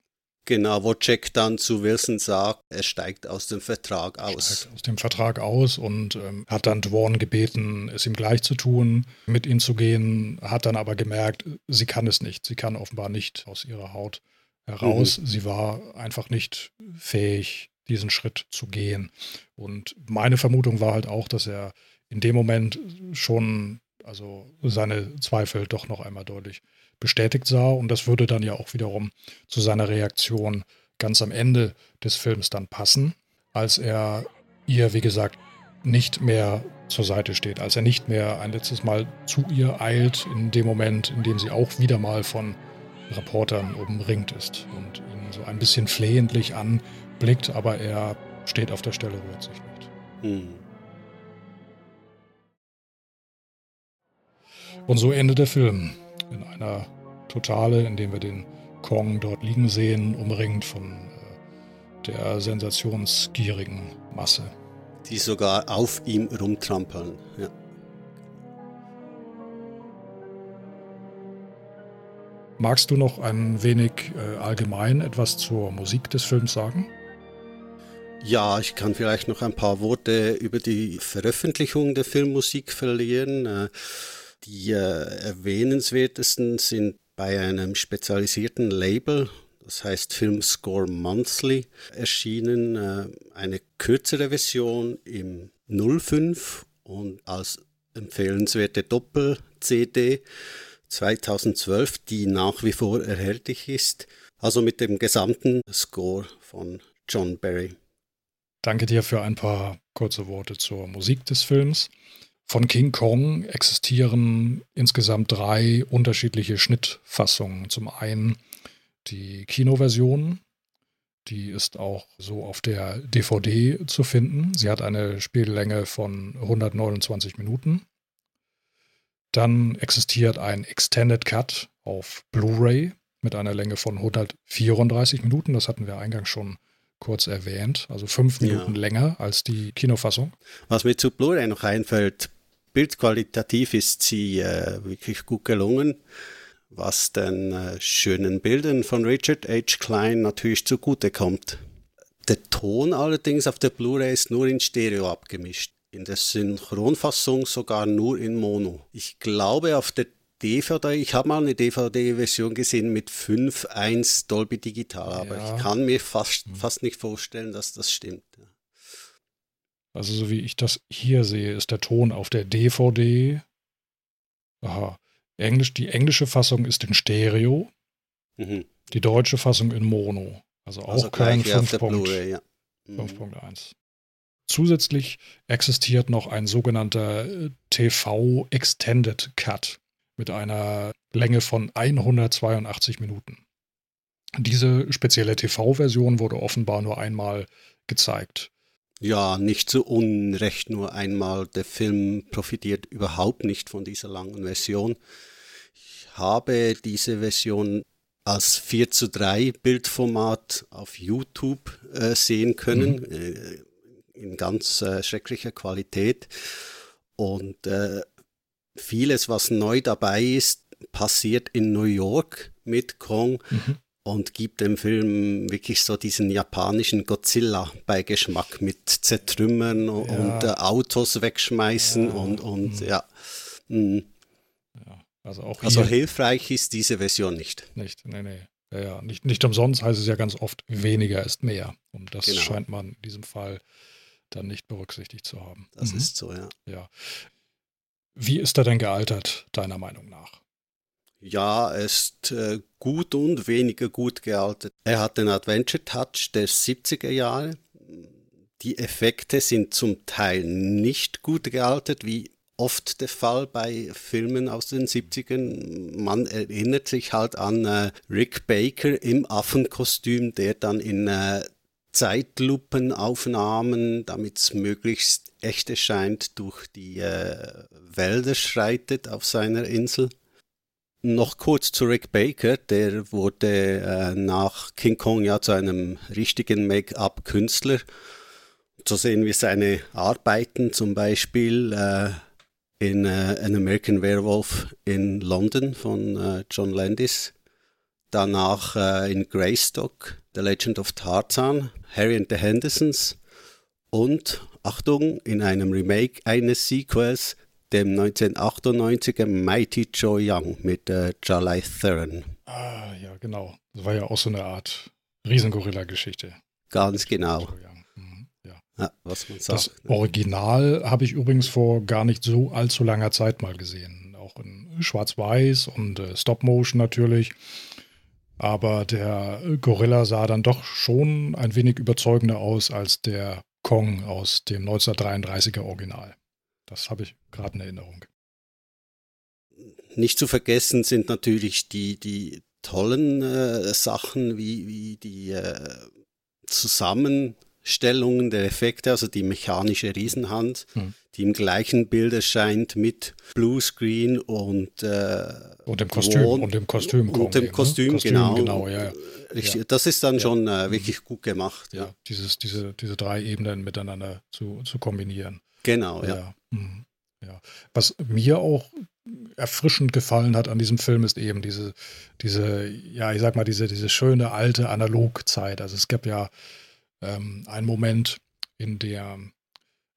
Genau, wo Jack dann zu Wilson sagt, er steigt aus dem Vertrag aus. Steigt aus dem Vertrag aus und ähm, hat dann Dworn gebeten, es ihm gleich zu tun, mit ihm zu gehen, hat dann aber gemerkt, sie kann es nicht. Sie kann offenbar nicht aus ihrer Haut heraus. Mhm. Sie war einfach nicht fähig, diesen Schritt zu gehen. Und meine Vermutung war halt auch, dass er in dem Moment schon, also seine Zweifel doch noch einmal deutlich bestätigt sah. Und das würde dann ja auch wiederum zu seiner Reaktion ganz am Ende des Films dann passen, als er ihr, wie gesagt, nicht mehr zur Seite steht, als er nicht mehr ein letztes Mal zu ihr eilt, in dem Moment, in dem sie auch wieder mal von Reportern umringt ist und ihn so ein bisschen flehentlich anblickt, aber er steht auf der Stelle, rührt sich nicht. Hm. Und so endet der Film in einer Totale, in dem wir den Kong dort liegen sehen, umringt von äh, der sensationsgierigen Masse. Die sogar auf ihm rumtrampeln. Ja. Magst du noch ein wenig äh, allgemein etwas zur Musik des Films sagen? Ja, ich kann vielleicht noch ein paar Worte über die Veröffentlichung der Filmmusik verlieren. Äh, die äh, erwähnenswertesten sind bei einem spezialisierten Label, das heißt Film Score Monthly, erschienen äh, eine kürzere Version im 05 und als empfehlenswerte Doppel-CD 2012, die nach wie vor erhältlich ist, also mit dem gesamten Score von John Barry. Danke dir für ein paar kurze Worte zur Musik des Films. Von King Kong existieren insgesamt drei unterschiedliche Schnittfassungen. Zum einen die Kinoversion, die ist auch so auf der DVD zu finden. Sie hat eine Spiellänge von 129 Minuten. Dann existiert ein Extended Cut auf Blu-ray mit einer Länge von 134 Minuten. Das hatten wir eingangs schon kurz erwähnt. Also fünf Minuten ja. länger als die Kinofassung. Was mir zu Blu-ray noch einfällt, bildqualitativ ist sie äh, wirklich gut gelungen, was den äh, schönen Bildern von Richard H. Klein natürlich zugute kommt. Der Ton allerdings auf der Blu-ray ist nur in Stereo abgemischt. In der Synchronfassung sogar nur in Mono. Ich glaube, auf der DVD, ich habe mal eine DVD-Version gesehen mit 5.1 Dolby Digital, aber Ja. ich kann mir fast, fast nicht vorstellen, dass das stimmt. Also so wie ich das hier sehe, ist der Ton auf der DVD. Aha. Englisch, die englische Fassung ist in Stereo, Mhm. die deutsche Fassung in Mono. Also auch Also kein gleich wie auf der 5.1. Blu-ray, ja. Mhm. 5.1. Zusätzlich existiert noch ein sogenannter äh, TV Extended Cut mit einer Länge von 182 Minuten. Diese spezielle TV-Version wurde offenbar nur einmal gezeigt. Ja, nicht zu Unrecht nur einmal. Der Film profitiert überhaupt nicht von dieser langen Version. Ich habe diese Version als 4 zu 3 Bildformat auf YouTube äh, sehen können, äh, in ganz äh, schrecklicher Qualität. Und äh, vieles, was neu dabei ist, passiert in New York mit Kong und gibt dem Film wirklich so diesen japanischen Godzilla-Beigeschmack mit Zertrümmern Ja. und äh, Autos wegschmeißen Ja. und, und Mhm. ja. Mm. Also auch Also hilfreich ist diese Version nicht. nicht. Nee, nee. Ja, ja. Nicht, nicht umsonst heißt es ja ganz oft, weniger ist mehr. Und das Genau. scheint man in diesem Fall dann nicht berücksichtigt zu haben. Das Mhm. ist so, ja. Ja. Wie ist er denn gealtert, deiner Meinung nach? Ja, er ist äh, gut und weniger gut gealtert. Er hat den Adventure-Touch der 70er Jahre. Die Effekte sind zum Teil nicht gut gealtert, wie oft der Fall bei Filmen aus den 70ern. Man erinnert sich halt an äh, Rick Baker im Affenkostüm, der dann in äh, Zeitlupenaufnahmen, damit es möglichst echt erscheint, durch die äh, Wälder schreitet auf seiner Insel. Noch kurz zu Rick Baker, der wurde äh, nach King Kong ja zu einem richtigen Make-up-Künstler. So sehen wir seine Arbeiten zum Beispiel äh, in äh, An American Werewolf in London von äh, John Landis. Danach äh, in Greystock, The Legend of Tarzan, Harry and the Hendersons und, Achtung, in einem Remake eines Sequels, dem 1998er Mighty Joe Young mit äh, Charlie Theron. Ah, ja, genau. Das war ja auch so eine Art Riesengorilla-Geschichte. Ganz genau. Mhm, Ja. Ja, was man Das sagt. Original habe ich übrigens vor gar nicht so allzu langer Zeit mal gesehen. Auch in Schwarz-Weiß und äh, Stop-Motion natürlich. Aber der Gorilla sah dann doch schon ein wenig überzeugender aus als der Kong aus dem 1933er Original. Das habe ich gerade in Erinnerung. Nicht zu vergessen sind natürlich die, die tollen äh, Sachen wie, wie die äh, Zusammenstellungen der Effekte, also die mechanische Riesenhand, Hm. die im gleichen Bild erscheint mit Bluescreen und, äh, Und dem Kostüm, Ron- und dem Kostüm. und dem ne? Kostüm, genau. genau ja, ja. Richtig. Das ist dann Ja. schon äh, wirklich gut gemacht. Ja. Dieses, diese, diese drei Ebenen miteinander zu, zu kombinieren. genau. Ja. Mhm. ja. Was mir auch erfrischend gefallen hat an diesem Film ist eben diese, diese, ja, ich sag mal, diese, diese schöne alte Analogzeit. Also es gab ja ähm, einen Moment, in der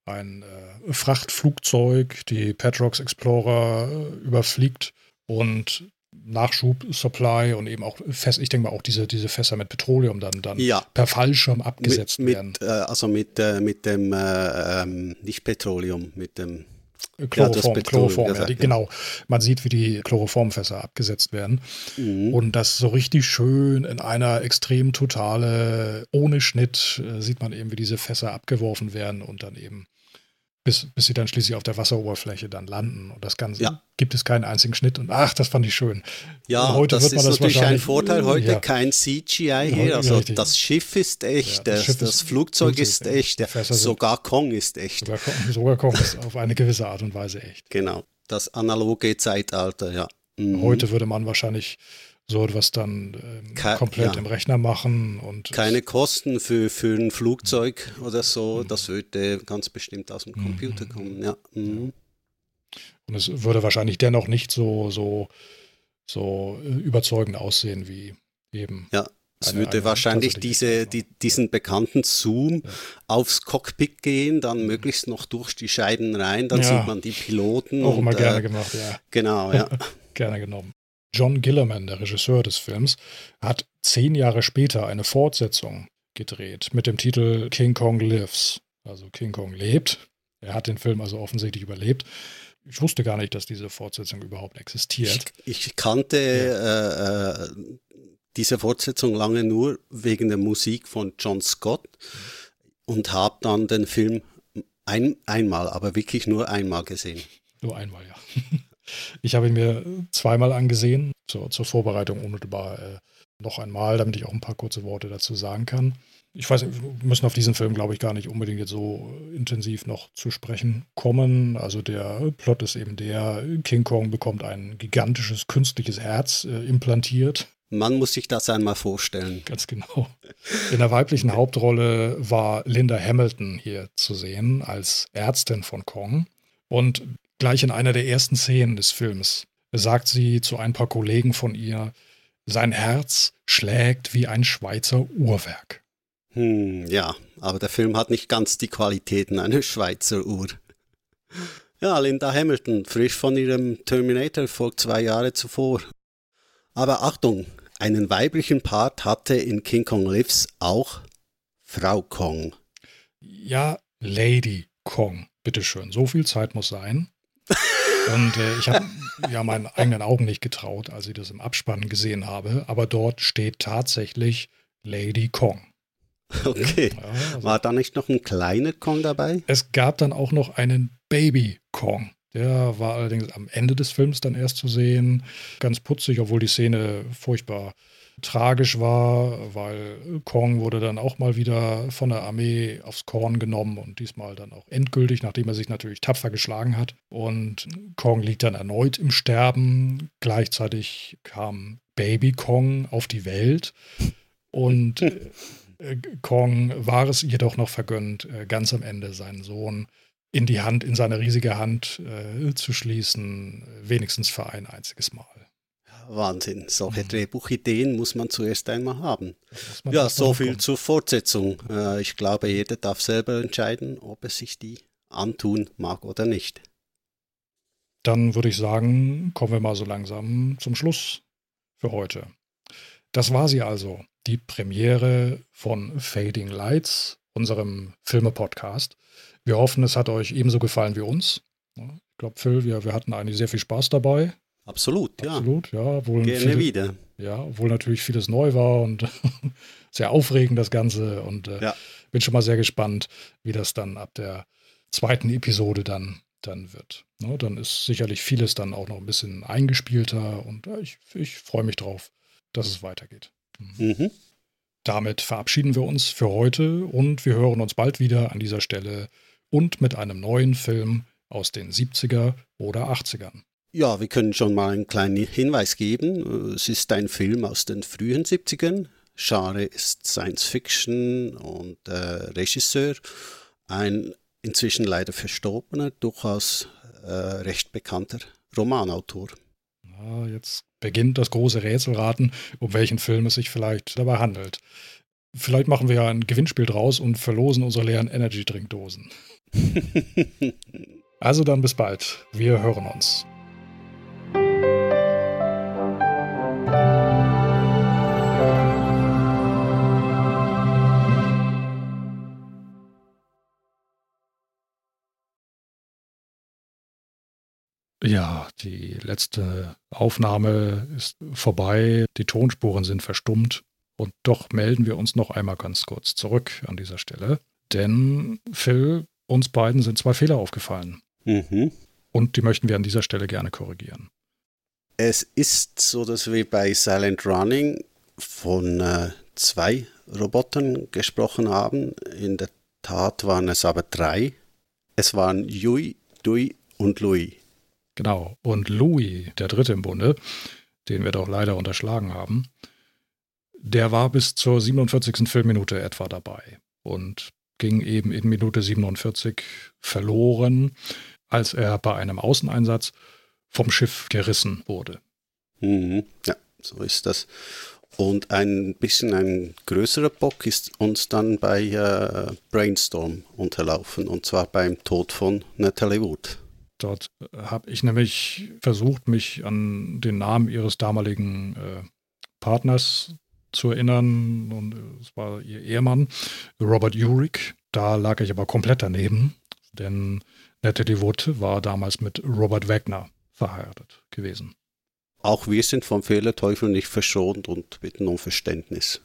ein äh, Frachtflugzeug die Petrox Explorer äh, überfliegt und Nachschub, Supply und eben auch Fässer, ich denke mal auch diese, diese Fässer mit Petroleum dann, dann Ja. per Fallschirm abgesetzt mit, werden. mit, äh, also mit, äh, mit dem, äh, ähm, nicht Petroleum, mit dem Chloroform, Ja, Chloroform, ja, gesagt, die, ja. genau. Man sieht, wie die Chloroformfässer abgesetzt werden. Mhm. Und das so richtig schön in einer extrem totale, ohne Schnitt, äh, sieht man eben, wie diese Fässer abgeworfen werden und dann eben, bis, bis sie dann schließlich auf der Wasseroberfläche dann landen. Und das Ganze Ja. gibt es keinen einzigen Schnitt. Und ach, das fand ich schön. Ja, Und heute das wird ist man das natürlich ein Vorteil. Heute Ja. kein CGI heute- hier. Also richtig. das Schiff ist echt, Ja, das das, das, ist- Flugzeug ist ist echt. sogar Kong ist echt. Sogar, sogar kommt es auf eine gewisse Art und Weise echt. Genau, das analoge Zeitalter, ja. Mhm. Heute würde man wahrscheinlich so etwas dann ähm, Ke- komplett ja. im Rechner machen und keine Kosten für, für ein Flugzeug oder Mhm. so. Das würde ganz bestimmt aus dem Computer kommen, ja. Mhm. Und es würde wahrscheinlich dennoch nicht so, so, so äh, überzeugend aussehen wie eben Ja, Es würde wahrscheinlich diese, die, diesen bekannten Zoom aufs Cockpit gehen, dann möglichst noch durch die Scheiben rein, dann Ja. sieht man die Piloten. Auch und, immer gerne äh, gemacht, ja. Genau, ja. gerne genommen. John Gillerman, der Regisseur des Films, hat zehn Jahre später eine Fortsetzung gedreht mit dem Titel King Kong Lives. Also King Kong lebt. Er hat den Film also offensichtlich überlebt. Ich wusste gar nicht, dass diese Fortsetzung überhaupt Ich, existiert. ich kannte äh, äh, diese Fortsetzung lange nur wegen der Musik von John Scott und habe dann den Film ein, einmal, aber wirklich nur einmal gesehen. Nur einmal, ja. Ich habe ihn mir zweimal angesehen, zur, zur Vorbereitung unmittelbar äh, noch einmal, damit ich auch ein paar kurze Worte dazu sagen kann. Ich weiß wir müssen auf diesen Film, glaube ich, gar nicht unbedingt jetzt so intensiv noch zu sprechen kommen. Also der Plot ist eben der, King Kong bekommt ein gigantisches künstliches Herz äh, implantiert. Man muss sich das einmal vorstellen. Ganz genau. In der weiblichen Hauptrolle war Linda Hamilton hier zu sehen als Ärztin von Kong. Und gleich in einer der ersten Szenen des Films sagt sie zu ein paar Kollegen von ihr, sein Herz schlägt wie ein Schweizer Uhrwerk. Hm, ja, aber der Film hat nicht ganz die Qualitäten einer Schweizer Uhr. Ja, Linda Hamilton, frisch von ihrem Terminator vor zwei Jahre zuvor. Aber Achtung, einen weiblichen Part hatte in King Kong Lives auch Frau Kong. Ja, Lady Kong, bitteschön, so viel Zeit muss sein. Und äh, ich habe ja meinen eigenen Augen nicht getraut, als ich das im Abspann gesehen habe, aber dort steht tatsächlich Lady Kong. Okay. Ja, also War da nicht noch ein kleiner Kong dabei? Es gab dann auch noch einen Baby Kong. Der war allerdings am Ende des Films dann erst zu sehen. Ganz putzig, obwohl die Szene furchtbar tragisch war, weil Kong wurde dann auch mal wieder von der Armee aufs Korn genommen und diesmal dann auch endgültig, nachdem er sich natürlich tapfer geschlagen hat. Und Kong liegt dann erneut im Sterben. Gleichzeitig kam Baby Kong auf die Welt und äh, Kong war es jedoch noch vergönnt, äh, ganz am Ende seinen Sohn in die Hand, in seine riesige Hand äh, zu schließen, wenigstens für ein einziges Mal. Wahnsinn. Solche Mhm. Drehbuchideen muss man zuerst einmal haben. Ja, so viel hinkommen. zur Fortsetzung. Äh, ich glaube, jeder darf selber entscheiden, ob er sich die antun mag oder nicht. Dann würde ich sagen, kommen wir mal so langsam zum Schluss für heute. Das war sie also, die Premiere von Fading Lights, unserem Filme-Podcast. Wir hoffen, es hat euch ebenso gefallen wie uns. Ich glaube, Phil, wir, wir hatten eigentlich sehr viel Spaß dabei. Absolut, ja. Absolut, ja. Gerne viele, wieder. Ja, obwohl natürlich vieles neu war und sehr aufregend das Ganze. Und äh, Ja. bin schon mal sehr gespannt, wie das dann ab der zweiten Episode dann, dann wird. Ne, dann ist sicherlich vieles dann auch noch ein bisschen eingespielter und äh, ich, ich freue mich drauf, dass es weitergeht. Mhm. Damit verabschieden wir uns für heute und wir hören uns bald wieder an dieser Stelle und mit einem neuen Film aus den 70er oder 80ern. Ja, wir können schon mal einen kleinen Hinweis geben. Es ist ein Film aus den frühen 70ern. Genre ist Science Fiction und äh, Regisseur, ein inzwischen leider verstorbener, durchaus äh, recht bekannter Romanautor. Ja, jetzt beginnt das große Rätselraten, um welchen Film es sich vielleicht dabei handelt. Vielleicht machen wir ja ein Gewinnspiel draus und verlosen unsere leeren Energy-Trinkdosen. Also dann bis bald. Wir hören uns. Ja, die letzte Aufnahme ist vorbei, die Tonspuren sind verstummt und doch melden wir uns noch einmal ganz kurz zurück an dieser Stelle. Denn Phil, uns beiden sind zwei Fehler aufgefallen Mhm. und die möchten wir an dieser Stelle gerne korrigieren. Es ist so, dass wir bei Silent Running von äh, zwei Robotern gesprochen haben. In der Tat waren es aber drei. Es waren Yui, Dui und Louis. Genau. Und Louis, der dritte im Bunde, den wir doch leider unterschlagen haben, der war bis zur 47. Filmminute etwa dabei und ging eben in Minute 47 verloren, als er bei einem Außeneinsatz vom Schiff gerissen wurde. Mhm. Ja, so ist das. Und ein bisschen ein größerer Bock ist uns dann bei äh, Brainstorm unterlaufen, und zwar beim Tod von Natalie Wood. Dort habe ich nämlich versucht, mich an den Namen ihres damaligen äh, Partners zu erinnern. Und es war ihr Ehemann, Robert Urich. Da lag ich aber komplett daneben, denn Natalie Wood war damals mit Robert Wagner verheiratet gewesen. Auch wir sind vom Fehlerteufel nicht verschont und bitten um Verständnis.